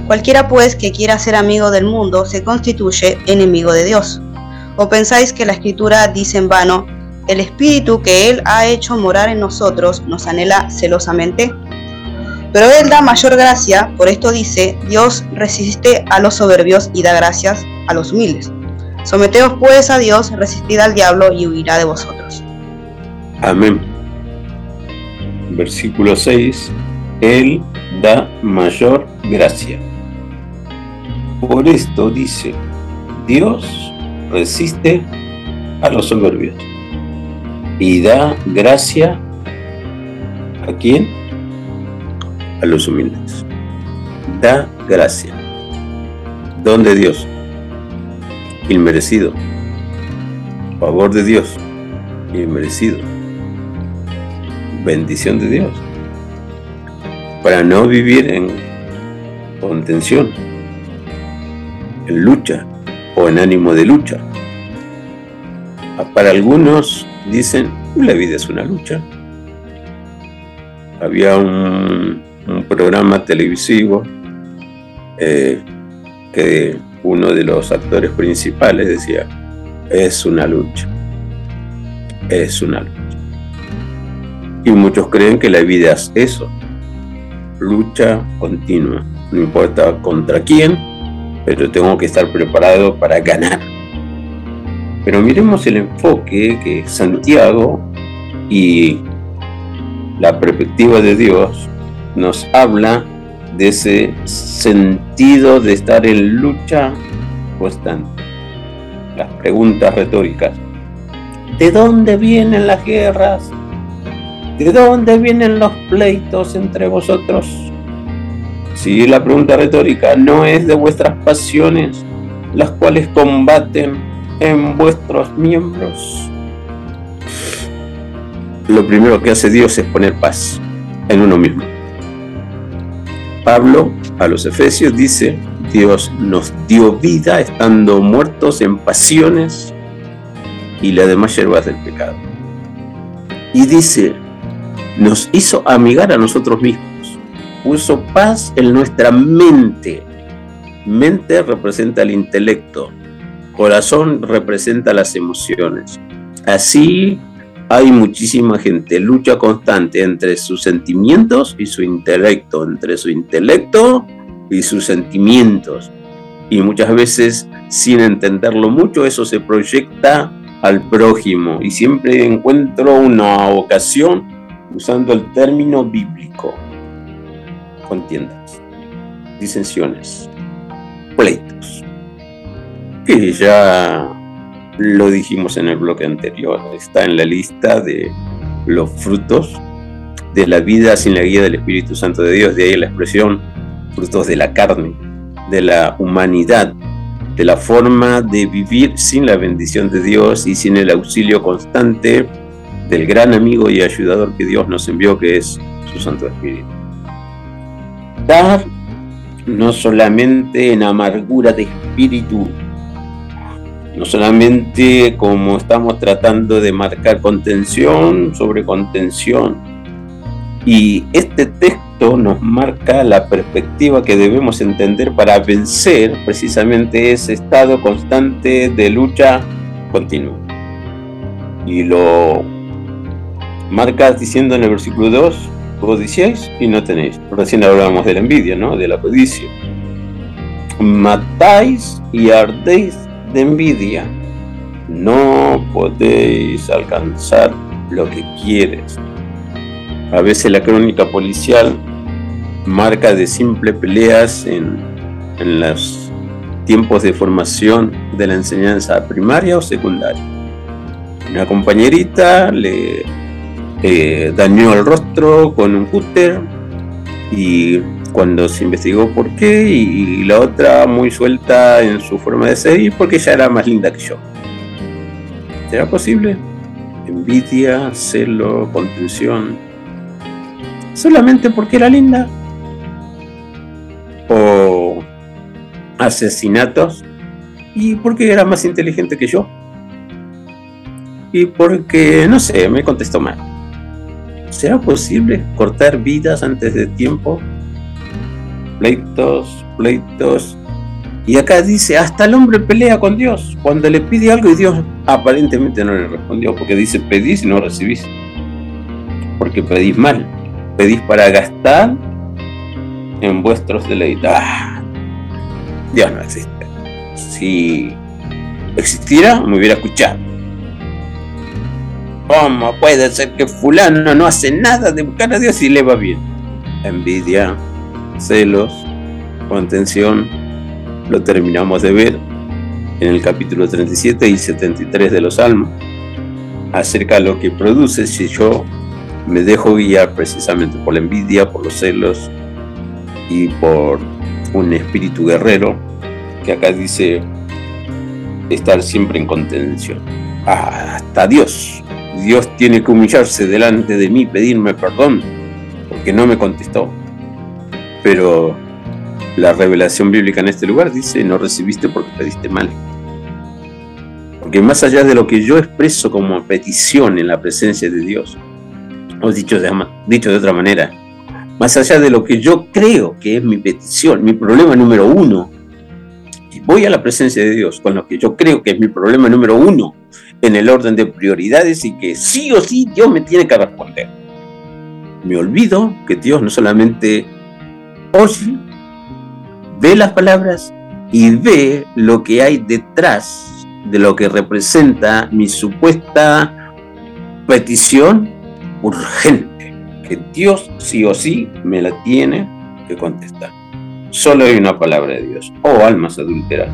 Cualquiera pues que quiera ser amigo del mundo se constituye enemigo de Dios. ¿O pensáis que la escritura dice en vano, el espíritu que Él ha hecho morar en nosotros nos anhela celosamente? Pero Él da mayor gracia, por esto dice, Dios resiste a los soberbios y da gracias a los humildes. Someteos pues a Dios, resistid al diablo y huirá de vosotros. Amén. Versículo 6. Él da mayor gracia. Por esto dice, Dios resiste a los soberbios y da gracia a quién? A los humildes. Da gracia. Don de Dios. Inmerecido. Favor de Dios. Inmerecido. Bendición de Dios. Para no vivir en contención, en lucha, o en ánimo de lucha. Para algunos dicen, la vida es una lucha. Había un, programa televisivo eh, que uno de los actores principales decía, es una lucha, es una lucha. Y muchos creen que la vida es eso, lucha continua, no importa contra quién, pero tengo que estar preparado para ganar. Pero miremos el enfoque que Santiago y la perspectiva de Dios nos habla de ese sentido de estar en lucha constante. Las preguntas retóricas. ¿De dónde vienen las guerras? ¿De dónde vienen los pleitos entre vosotros? Si la pregunta retórica no es de vuestras pasiones, las cuales combaten en vuestros miembros. Lo primero que hace Dios es poner paz en uno mismo. Pablo a los Efesios dice, Dios nos dio vida estando muertos en pasiones y las demás hierbas del pecado. Y dice, nos hizo amigar a nosotros mismos puso paz en nuestra mente. Mente representa el intelecto, corazón representa las emociones. Así hay muchísima gente, lucha constante entre sus sentimientos y su intelecto, entre su intelecto y sus sentimientos. Y muchas veces, sin entenderlo mucho, eso se proyecta al prójimo. Y siempre encuentro una ocasión usando el término bíblico contiendas, disensiones, pleitos, que ya lo dijimos en el bloque anterior, está en la lista de los frutos de la vida sin la guía del Espíritu Santo de Dios, de ahí la expresión frutos de la carne, de la humanidad, de la forma de vivir sin la bendición de Dios y sin el auxilio constante del gran amigo y ayudador que Dios nos envió, que es su Santo Espíritu no solamente en amargura de espíritu, no solamente como estamos tratando de marcar contención sobre contención. Y este texto nos marca la perspectiva que debemos entender para vencer precisamente ese estado constante de lucha continua. Y lo marca diciendo en el versículo 2, codiciáis y no tenéis. Recién hablábamos de la envidia, ¿no? De la codicia. Matáis y ardéis de envidia. No podéis alcanzar lo que quieres. A veces la crónica policial marca de simple peleas en, en los tiempos de formación de la enseñanza primaria o secundaria. Una compañerita le eh, dañó el rostro con un cúter y cuando se investigó por qué y, la otra muy suelta en su forma de ser y porque ella era más linda que yo. ¿Será posible? Envidia, celo, contención. ¿Solamente porque era linda? ¿O asesinatos? ¿Y porque era más inteligente que yo? Y porque, no sé, me contestó mal. ¿Será posible cortar vidas antes de tiempo? Pleitos, pleitos. Y acá dice, hasta el hombre pelea con Dios cuando le pide algo y Dios aparentemente no le respondió, porque dice, pedís y no recibís. Porque pedís mal, pedís para gastar en vuestros deleites. Ah, Dios no existe. Si existiera, me hubiera escuchado ¿Cómo puede ser que fulano no hace nada de buscar a Dios y le va bien? Envidia, celos, contención, lo terminamos de ver en el capítulo 37 y 73 de los Salmos, acerca de lo que produce si yo me dejo guiar precisamente por la envidia, por los celos y por un espíritu guerrero, que acá dice estar siempre en contención. Hasta Dios Dios tiene que humillarse delante de mí, pedirme perdón, porque no me contestó. Pero la revelación bíblica en este lugar dice, no recibiste porque pediste mal. Porque más allá de lo que yo expreso como petición en la presencia de Dios, o dicho de, otra manera, más allá de lo que yo creo que es mi petición, mi problema número uno, y voy a la presencia de Dios con lo que yo creo que es mi problema número uno, en el orden de prioridades y que sí o sí Dios me tiene que responder. Me olvido que Dios no solamente oye, ve las palabras y ve lo que hay detrás de lo que representa mi supuesta petición urgente, que Dios sí o sí me la tiene que contestar. Solo hay una palabra de Dios. Oh almas adúlteras.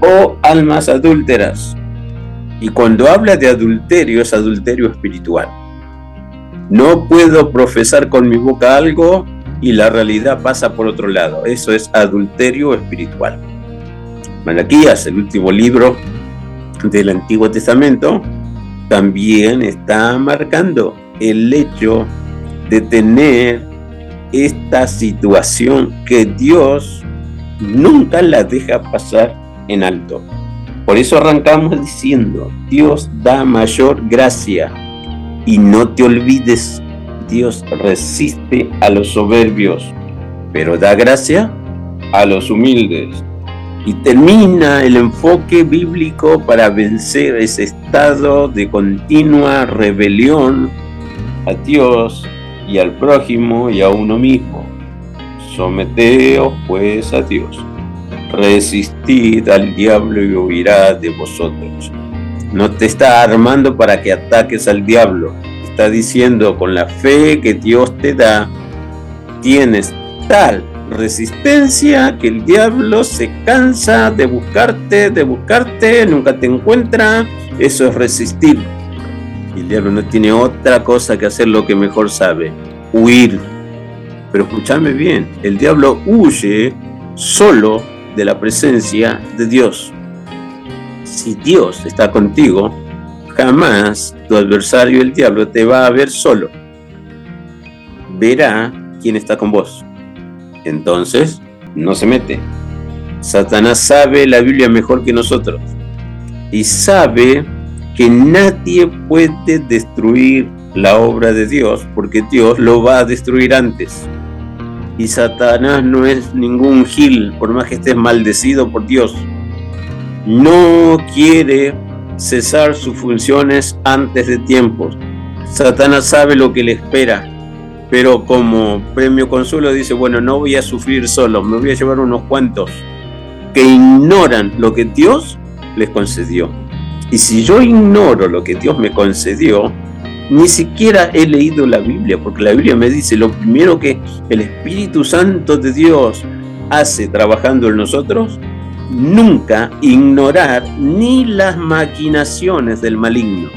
Oh almas adúlteras. Y cuando habla de adulterio es adulterio espiritual. No puedo profesar con mi boca algo y la realidad pasa por otro lado. Eso es adulterio espiritual. Malaquías, el último libro del Antiguo Testamento, también está marcando el hecho de tener esta situación que Dios nunca la deja pasar en alto. Por eso arrancamos diciendo, Dios da mayor gracia y no te olvides, Dios resiste a los soberbios, pero da gracia a los humildes. Y termina el enfoque bíblico para vencer ese estado de continua rebelión a Dios y al prójimo y a uno mismo. Someteos pues a Dios resistid al diablo y huirá de vosotros. No te está armando para que ataques al diablo. Está diciendo con la fe que Dios te da, tienes tal resistencia que el diablo se cansa de buscarte, de buscarte, nunca te encuentra. Eso es resistir. Y el diablo no tiene otra cosa que hacer lo que mejor sabe, huir. Pero escúchame bien, el diablo huye solo de la presencia de Dios. Si Dios está contigo, jamás tu adversario el diablo te va a ver solo. Verá quién está con vos. Entonces, no se mete. Satanás sabe la Biblia mejor que nosotros y sabe que nadie puede destruir la obra de Dios porque Dios lo va a destruir antes. Y Satanás no es ningún gil, por más que estés maldecido por Dios. No quiere cesar sus funciones antes de tiempo. Satanás sabe lo que le espera, pero como premio consuelo dice, bueno, no voy a sufrir solo, me voy a llevar unos cuantos que ignoran lo que Dios les concedió. Y si yo ignoro lo que Dios me concedió, ni siquiera he leído la Biblia, porque la Biblia me dice lo primero que el Espíritu Santo de Dios hace trabajando en nosotros, nunca ignorar ni las maquinaciones del maligno.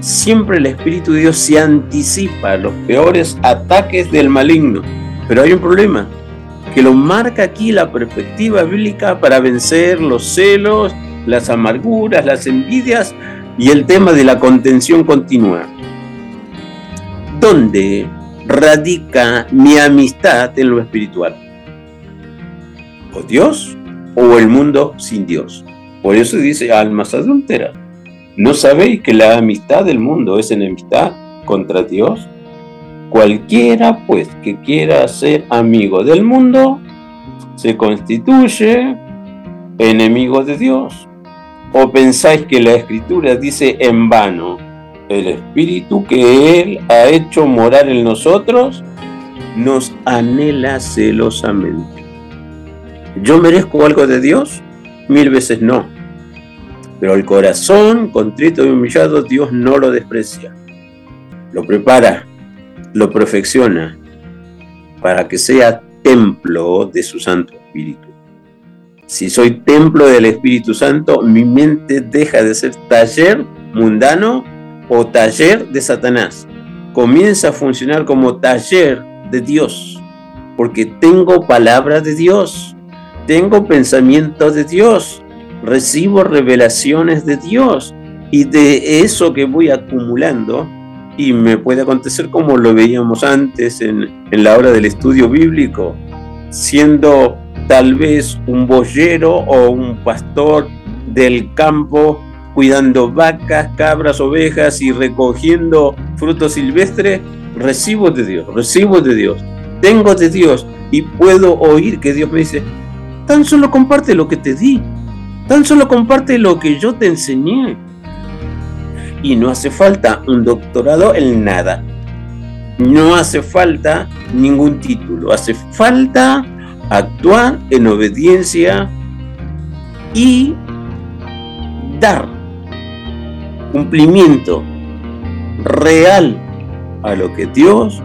Siempre el Espíritu de Dios se anticipa a los peores ataques del maligno. Pero hay un problema, que lo marca aquí la perspectiva bíblica para vencer los celos, las amarguras, las envidias y el tema de la contención continua. ¿Dónde radica mi amistad en lo espiritual? ¿O Dios o el mundo sin Dios? Por eso dice almas adúlteras. ¿No sabéis que la amistad del mundo es enemistad contra Dios? Cualquiera, pues, que quiera ser amigo del mundo, se constituye enemigo de Dios. ¿O pensáis que la escritura dice en vano, el espíritu que Él ha hecho morar en nosotros nos anhela celosamente? ¿Yo merezco algo de Dios? Mil veces no. Pero el corazón contrito y humillado Dios no lo desprecia. Lo prepara lo perfecciona para que sea templo de su Santo Espíritu. Si soy templo del Espíritu Santo, mi mente deja de ser taller mundano o taller de Satanás. Comienza a funcionar como taller de Dios, porque tengo palabra de Dios, tengo pensamientos de Dios, recibo revelaciones de Dios y de eso que voy acumulando y me puede acontecer como lo veíamos antes en, la hora del estudio bíblico, siendo tal vez un boyero o un pastor del campo cuidando vacas, cabras, ovejas y recogiendo frutos silvestres, recibo de Dios, recibo de Dios, tengo de Dios y puedo oír que Dios me dice, tan solo comparte lo que te di, tan solo comparte lo que yo te enseñé y no hace falta un doctorado en nada. No hace falta ningún título, hace falta actuar en obediencia y dar cumplimiento real a lo que Dios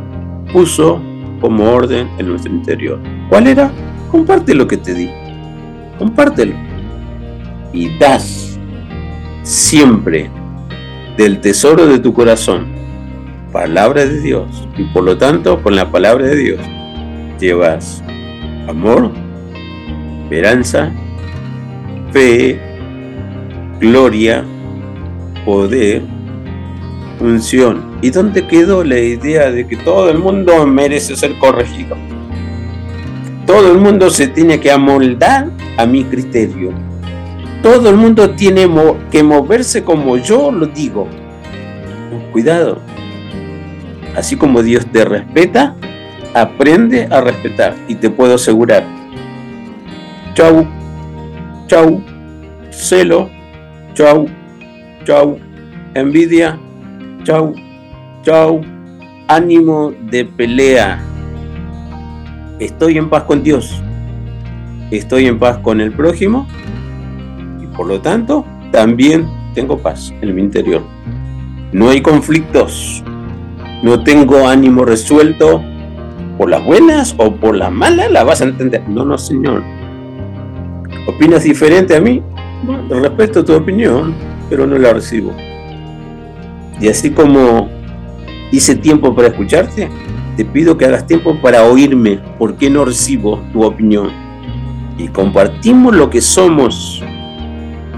puso como orden en nuestro interior. ¿Cuál era? Comparte lo que te di. Compártelo. Y das siempre del tesoro de tu corazón, palabra de Dios, y por lo tanto con la palabra de Dios llevas amor, esperanza, fe, gloria, poder, unción. ¿Y dónde quedó la idea de que todo el mundo merece ser corregido? Todo el mundo se tiene que amoldar a mi criterio todo el mundo tiene que moverse como yo lo digo. Cuidado. Así como Dios te respeta, aprende a respetar y te puedo asegurar. Chau, chau, celo, chau, chau, envidia, chau, chau, ánimo de pelea. Estoy en paz con Dios. Estoy en paz con el prójimo por lo tanto, también tengo paz en mi interior. No hay conflictos. No tengo ánimo resuelto por las buenas o por las malas, la vas a entender. No, no, señor. ¿Opinas diferente a mí? respeto tu opinión, pero no la recibo. Y así como hice tiempo para escucharte, te pido que hagas tiempo para oírme, porque no recibo tu opinión. Y compartimos lo que somos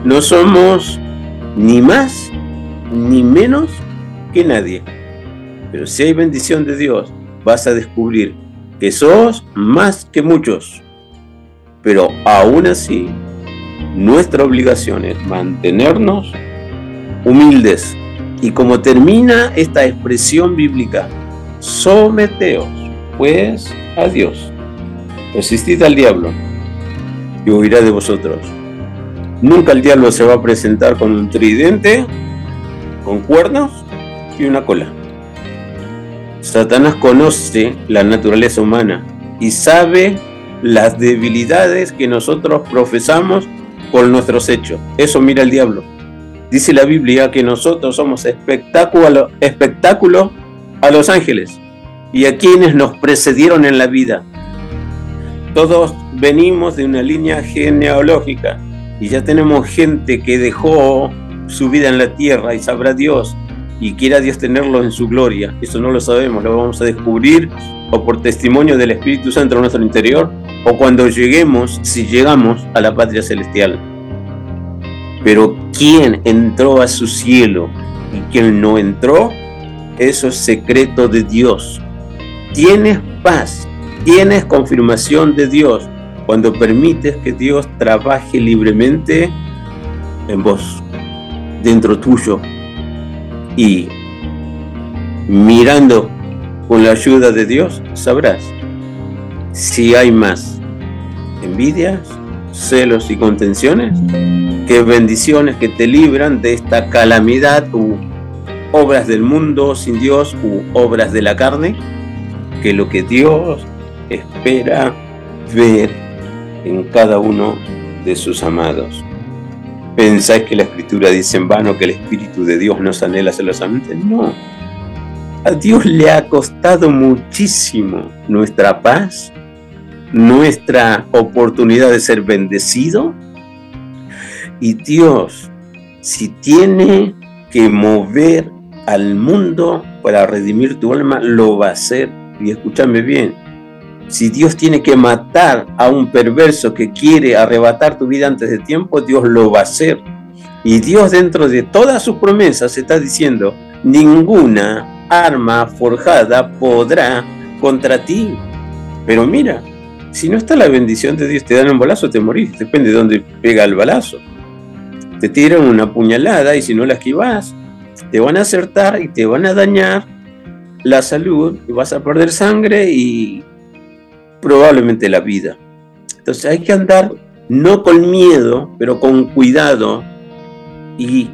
no somos ni más ni menos que nadie. Pero si hay bendición de Dios, vas a descubrir que sos más que muchos. Pero aún así, nuestra obligación es mantenernos humildes. Y como termina esta expresión bíblica, someteos pues a Dios. Resistid al diablo y huirá de vosotros. Nunca el diablo se va a presentar con un tridente, con cuernos y una cola. Satanás conoce la naturaleza humana y sabe las debilidades que nosotros profesamos por nuestros hechos. Eso mira el diablo. Dice la Biblia que nosotros somos espectáculo, espectáculo a los ángeles y a quienes nos precedieron en la vida. Todos venimos de una línea genealógica y ya tenemos gente que dejó su vida en la tierra y sabrá Dios y quiera Dios tenerlo en su gloria. Eso no lo sabemos, lo vamos a descubrir o por testimonio del Espíritu Santo en nuestro interior o cuando lleguemos, si llegamos a la patria celestial. Pero ¿quién entró a su cielo y quién no entró? Eso es secreto de Dios. Tienes paz, tienes confirmación de Dios cuando permites que Dios trabaje libremente en vos, dentro tuyo, y mirando con la ayuda de Dios, sabrás si hay más envidias, celos y contenciones que bendiciones que te libran de esta calamidad u obras del mundo sin Dios u obras de la carne, que lo que Dios espera ver en cada uno de sus amados. ¿Pensáis que la escritura dice en vano que el Espíritu de Dios nos anhela celosamente? No. A Dios le ha costado muchísimo nuestra paz, nuestra oportunidad de ser bendecido. Y Dios, si tiene que mover al mundo para redimir tu alma, lo va a hacer. Y escúchame bien, si Dios tiene que matar a un perverso que quiere arrebatar tu vida antes de tiempo, Dios lo va a hacer. Y Dios dentro de todas sus promesas está diciendo, ninguna arma forjada podrá contra ti. Pero mira, si no está la bendición de Dios, te dan un balazo, te morís, depende de dónde pega el balazo. Te tiran una puñalada y si no la esquivas, te van a acertar y te van a dañar la salud y vas a perder sangre y probablemente la vida. Entonces hay que andar no con miedo, pero con cuidado y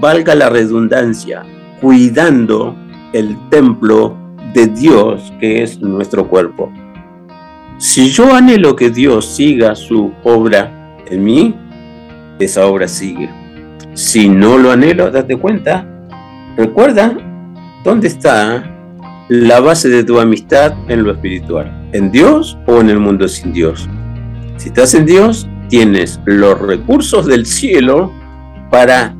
valga la redundancia, cuidando el templo de Dios que es nuestro cuerpo. Si yo anhelo que Dios siga su obra en mí, esa obra sigue. Si no lo anhelo, date cuenta, recuerda dónde está la base de tu amistad en lo espiritual en Dios o en el mundo sin Dios. Si estás en Dios, tienes los recursos del cielo para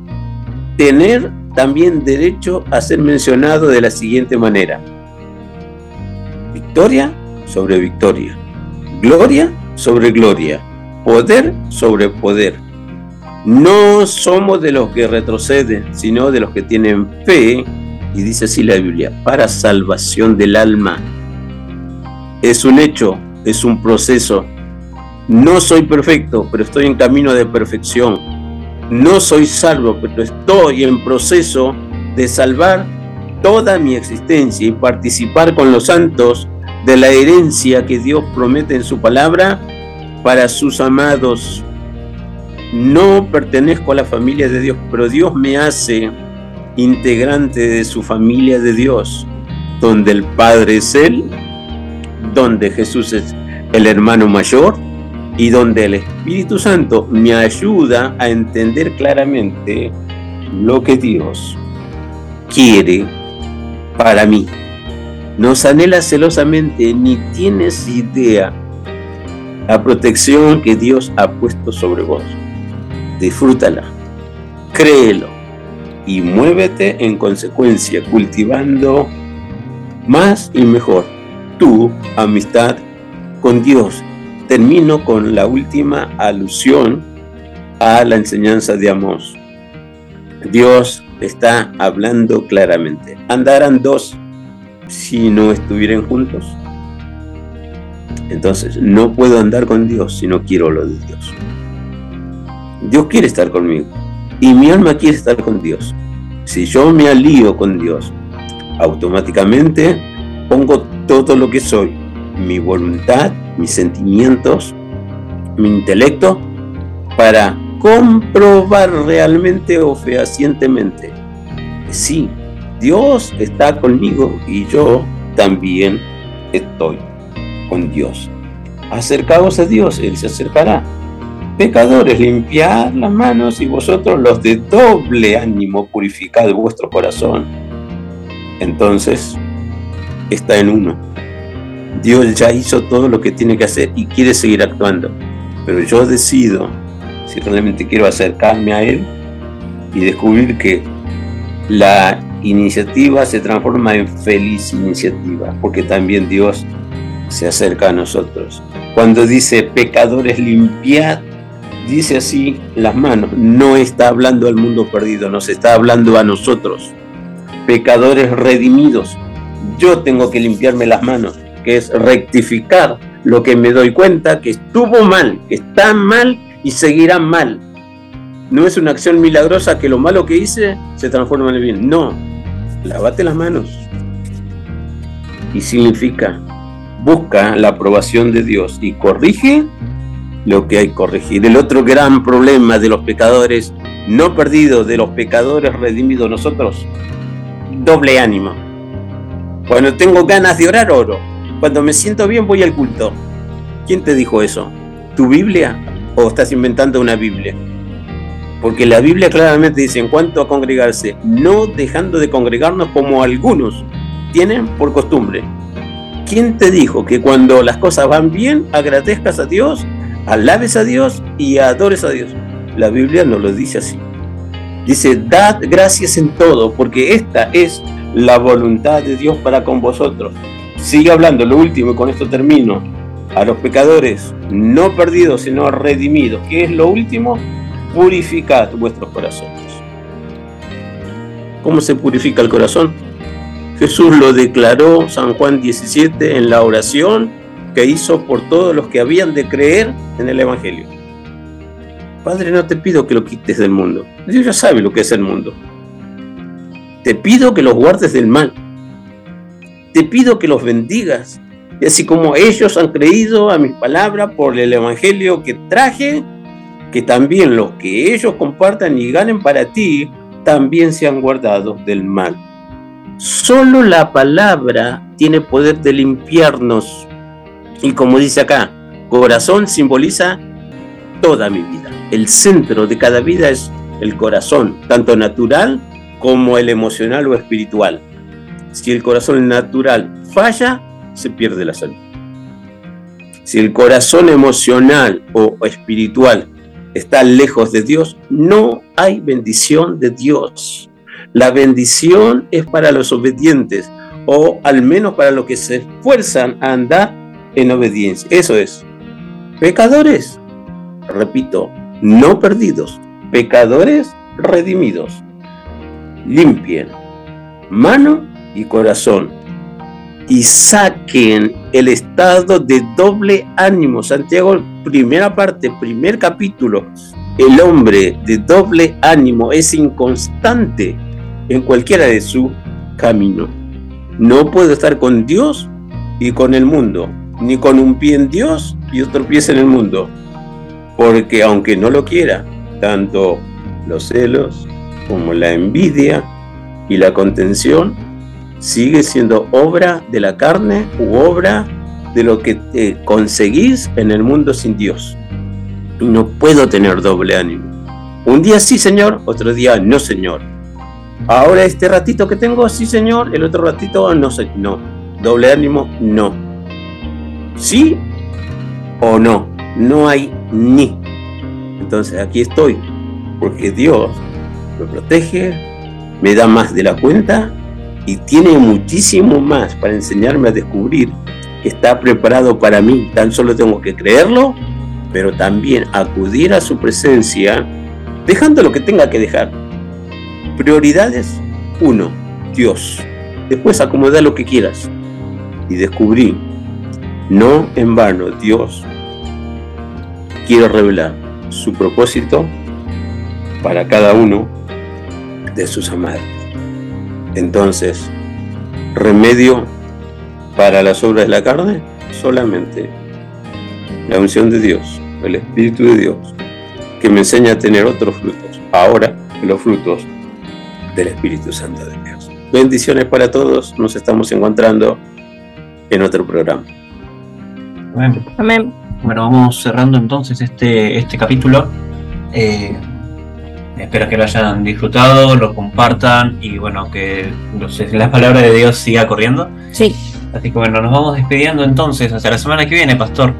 tener también derecho a ser mencionado de la siguiente manera. Victoria sobre victoria. Gloria sobre gloria. Poder sobre poder. No somos de los que retroceden, sino de los que tienen fe, y dice así la Biblia, para salvación del alma es un hecho, es un proceso. No soy perfecto, pero estoy en camino de perfección. No soy salvo, pero estoy en proceso de salvar toda mi existencia y participar con los santos de la herencia que Dios promete en su palabra para sus amados. No pertenezco a la familia de Dios, pero Dios me hace integrante de su familia de Dios, donde el Padre es Él donde Jesús es el hermano mayor y donde el Espíritu Santo me ayuda a entender claramente lo que Dios quiere para mí. Nos anhela celosamente, ni tienes idea la protección que Dios ha puesto sobre vos. Disfrútala, créelo y muévete en consecuencia, cultivando más y mejor tu amistad con Dios. Termino con la última alusión a la enseñanza de Amós. Dios está hablando claramente. Andarán dos si no estuvieran juntos. Entonces, no puedo andar con Dios si no quiero lo de Dios. Dios quiere estar conmigo y mi alma quiere estar con Dios. Si yo me alío con Dios, automáticamente pongo todo lo que soy, mi voluntad, mis sentimientos, mi intelecto, para comprobar realmente o fehacientemente sí, Dios está conmigo y yo también estoy con Dios. Acercaos a Dios, Él se acercará. Pecadores, limpiad las manos y vosotros los de doble ánimo purificad vuestro corazón. Entonces, está en uno. Dios ya hizo todo lo que tiene que hacer y quiere seguir actuando. Pero yo decido si realmente quiero acercarme a Él y descubrir que la iniciativa se transforma en feliz iniciativa, porque también Dios se acerca a nosotros. Cuando dice pecadores limpiad, dice así las manos, no está hablando al mundo perdido, nos está hablando a nosotros, pecadores redimidos. Yo tengo que limpiarme las manos, que es rectificar lo que me doy cuenta que estuvo mal, que está mal y seguirá mal. No es una acción milagrosa que lo malo que hice se transforma en el bien. No, lávate las manos. Y significa, busca la aprobación de Dios y corrige lo que hay que corregir. El otro gran problema de los pecadores no perdidos, de los pecadores redimidos nosotros, doble ánimo. Cuando tengo ganas de orar, oro. Cuando me siento bien, voy al culto. ¿Quién te dijo eso? ¿Tu Biblia o estás inventando una Biblia? Porque la Biblia claramente dice en cuanto a congregarse, no dejando de congregarnos como algunos tienen por costumbre. ¿Quién te dijo que cuando las cosas van bien, agradezcas a Dios alabes a Dios y adores a Dios. La Biblia no lo dice así. Dice, dad gracias en todo, porque esta es la voluntad de Dios para con vosotros. Sigue hablando, lo último, y con esto termino. A los pecadores, no perdidos, sino redimidos. ¿Qué es lo último? Purificad vuestros corazones. ¿Cómo se purifica el corazón? Jesús lo declaró San Juan 17 en la oración que hizo por todos los que habían de creer en el Evangelio. Padre, no te pido que lo quites del mundo. Dios ya sabe lo que es el mundo. Te pido que los guardes del mal. Te pido que los bendigas. Y así como ellos han creído a mis palabras por el Evangelio que traje, que también los que ellos compartan y ganen para ti, también sean guardados del mal. Solo la palabra tiene poder de limpiarnos y como dice acá, corazón simboliza toda mi vida. El centro de cada vida es el corazón, tanto natural como el emocional o espiritual. Si el corazón natural falla, se pierde la salud. Si el corazón emocional o espiritual está lejos de Dios, no hay bendición de Dios. La bendición es para los obedientes o al menos para los que se esfuerzan a andar en obediencia. Eso es. Pecadores, repito, no perdidos, pecadores redimidos. Limpien mano y corazón y saquen el estado de doble ánimo. Santiago, primera parte, primer capítulo. El hombre de doble ánimo es inconstante en cualquiera de su camino. No puede estar con Dios y con el mundo ni con un pie en Dios y otro pie en el mundo. Porque aunque no lo quiera, tanto los celos como la envidia y la contención sigue siendo obra de la carne u obra de lo que te conseguís en el mundo sin Dios. No puedo tener doble ánimo. Un día sí, Señor, otro día no, Señor. Ahora este ratito que tengo, sí, Señor, el otro ratito no, no. Doble ánimo, no sí o no. No hay ni. Entonces aquí estoy, porque Dios me protege, me da más de la cuenta y tiene muchísimo más para enseñarme a descubrir que está preparado para mí. Tan solo tengo que creerlo, pero también acudir a su presencia, dejando lo que tenga que dejar. Prioridades, uno, Dios. Después acomoda lo que quieras. Y descubrí no en vano Dios quiere revelar su propósito para cada uno de sus amados. Entonces, remedio para las obras de la carne, solamente la unción de Dios, el Espíritu de Dios, que me enseña a tener otros frutos, ahora los frutos del Espíritu Santo de Dios. Bendiciones para todos, nos estamos encontrando en otro programa. Amén. bueno, vamos cerrando entonces este, este capítulo. Eh, espero que lo hayan disfrutado, lo compartan y bueno, que no sé, la palabra de Dios siga corriendo. Sí. Así que bueno, nos vamos despidiendo entonces. Hasta la semana que viene, Pastor.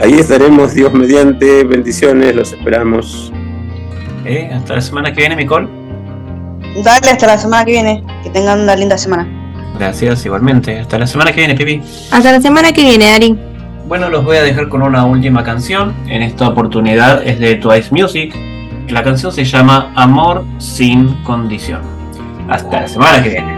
Ahí estaremos, Dios mediante. Bendiciones, los esperamos. Eh, hasta la semana que viene, Nicole. Dale hasta la semana que viene. Que tengan una linda semana. Gracias, igualmente. Hasta la semana que viene, Pipi. Hasta la semana que viene, Ari. Bueno, los voy a dejar con una última canción. En esta oportunidad es de Twice Music. La canción se llama Amor sin condición. Hasta la semana que viene.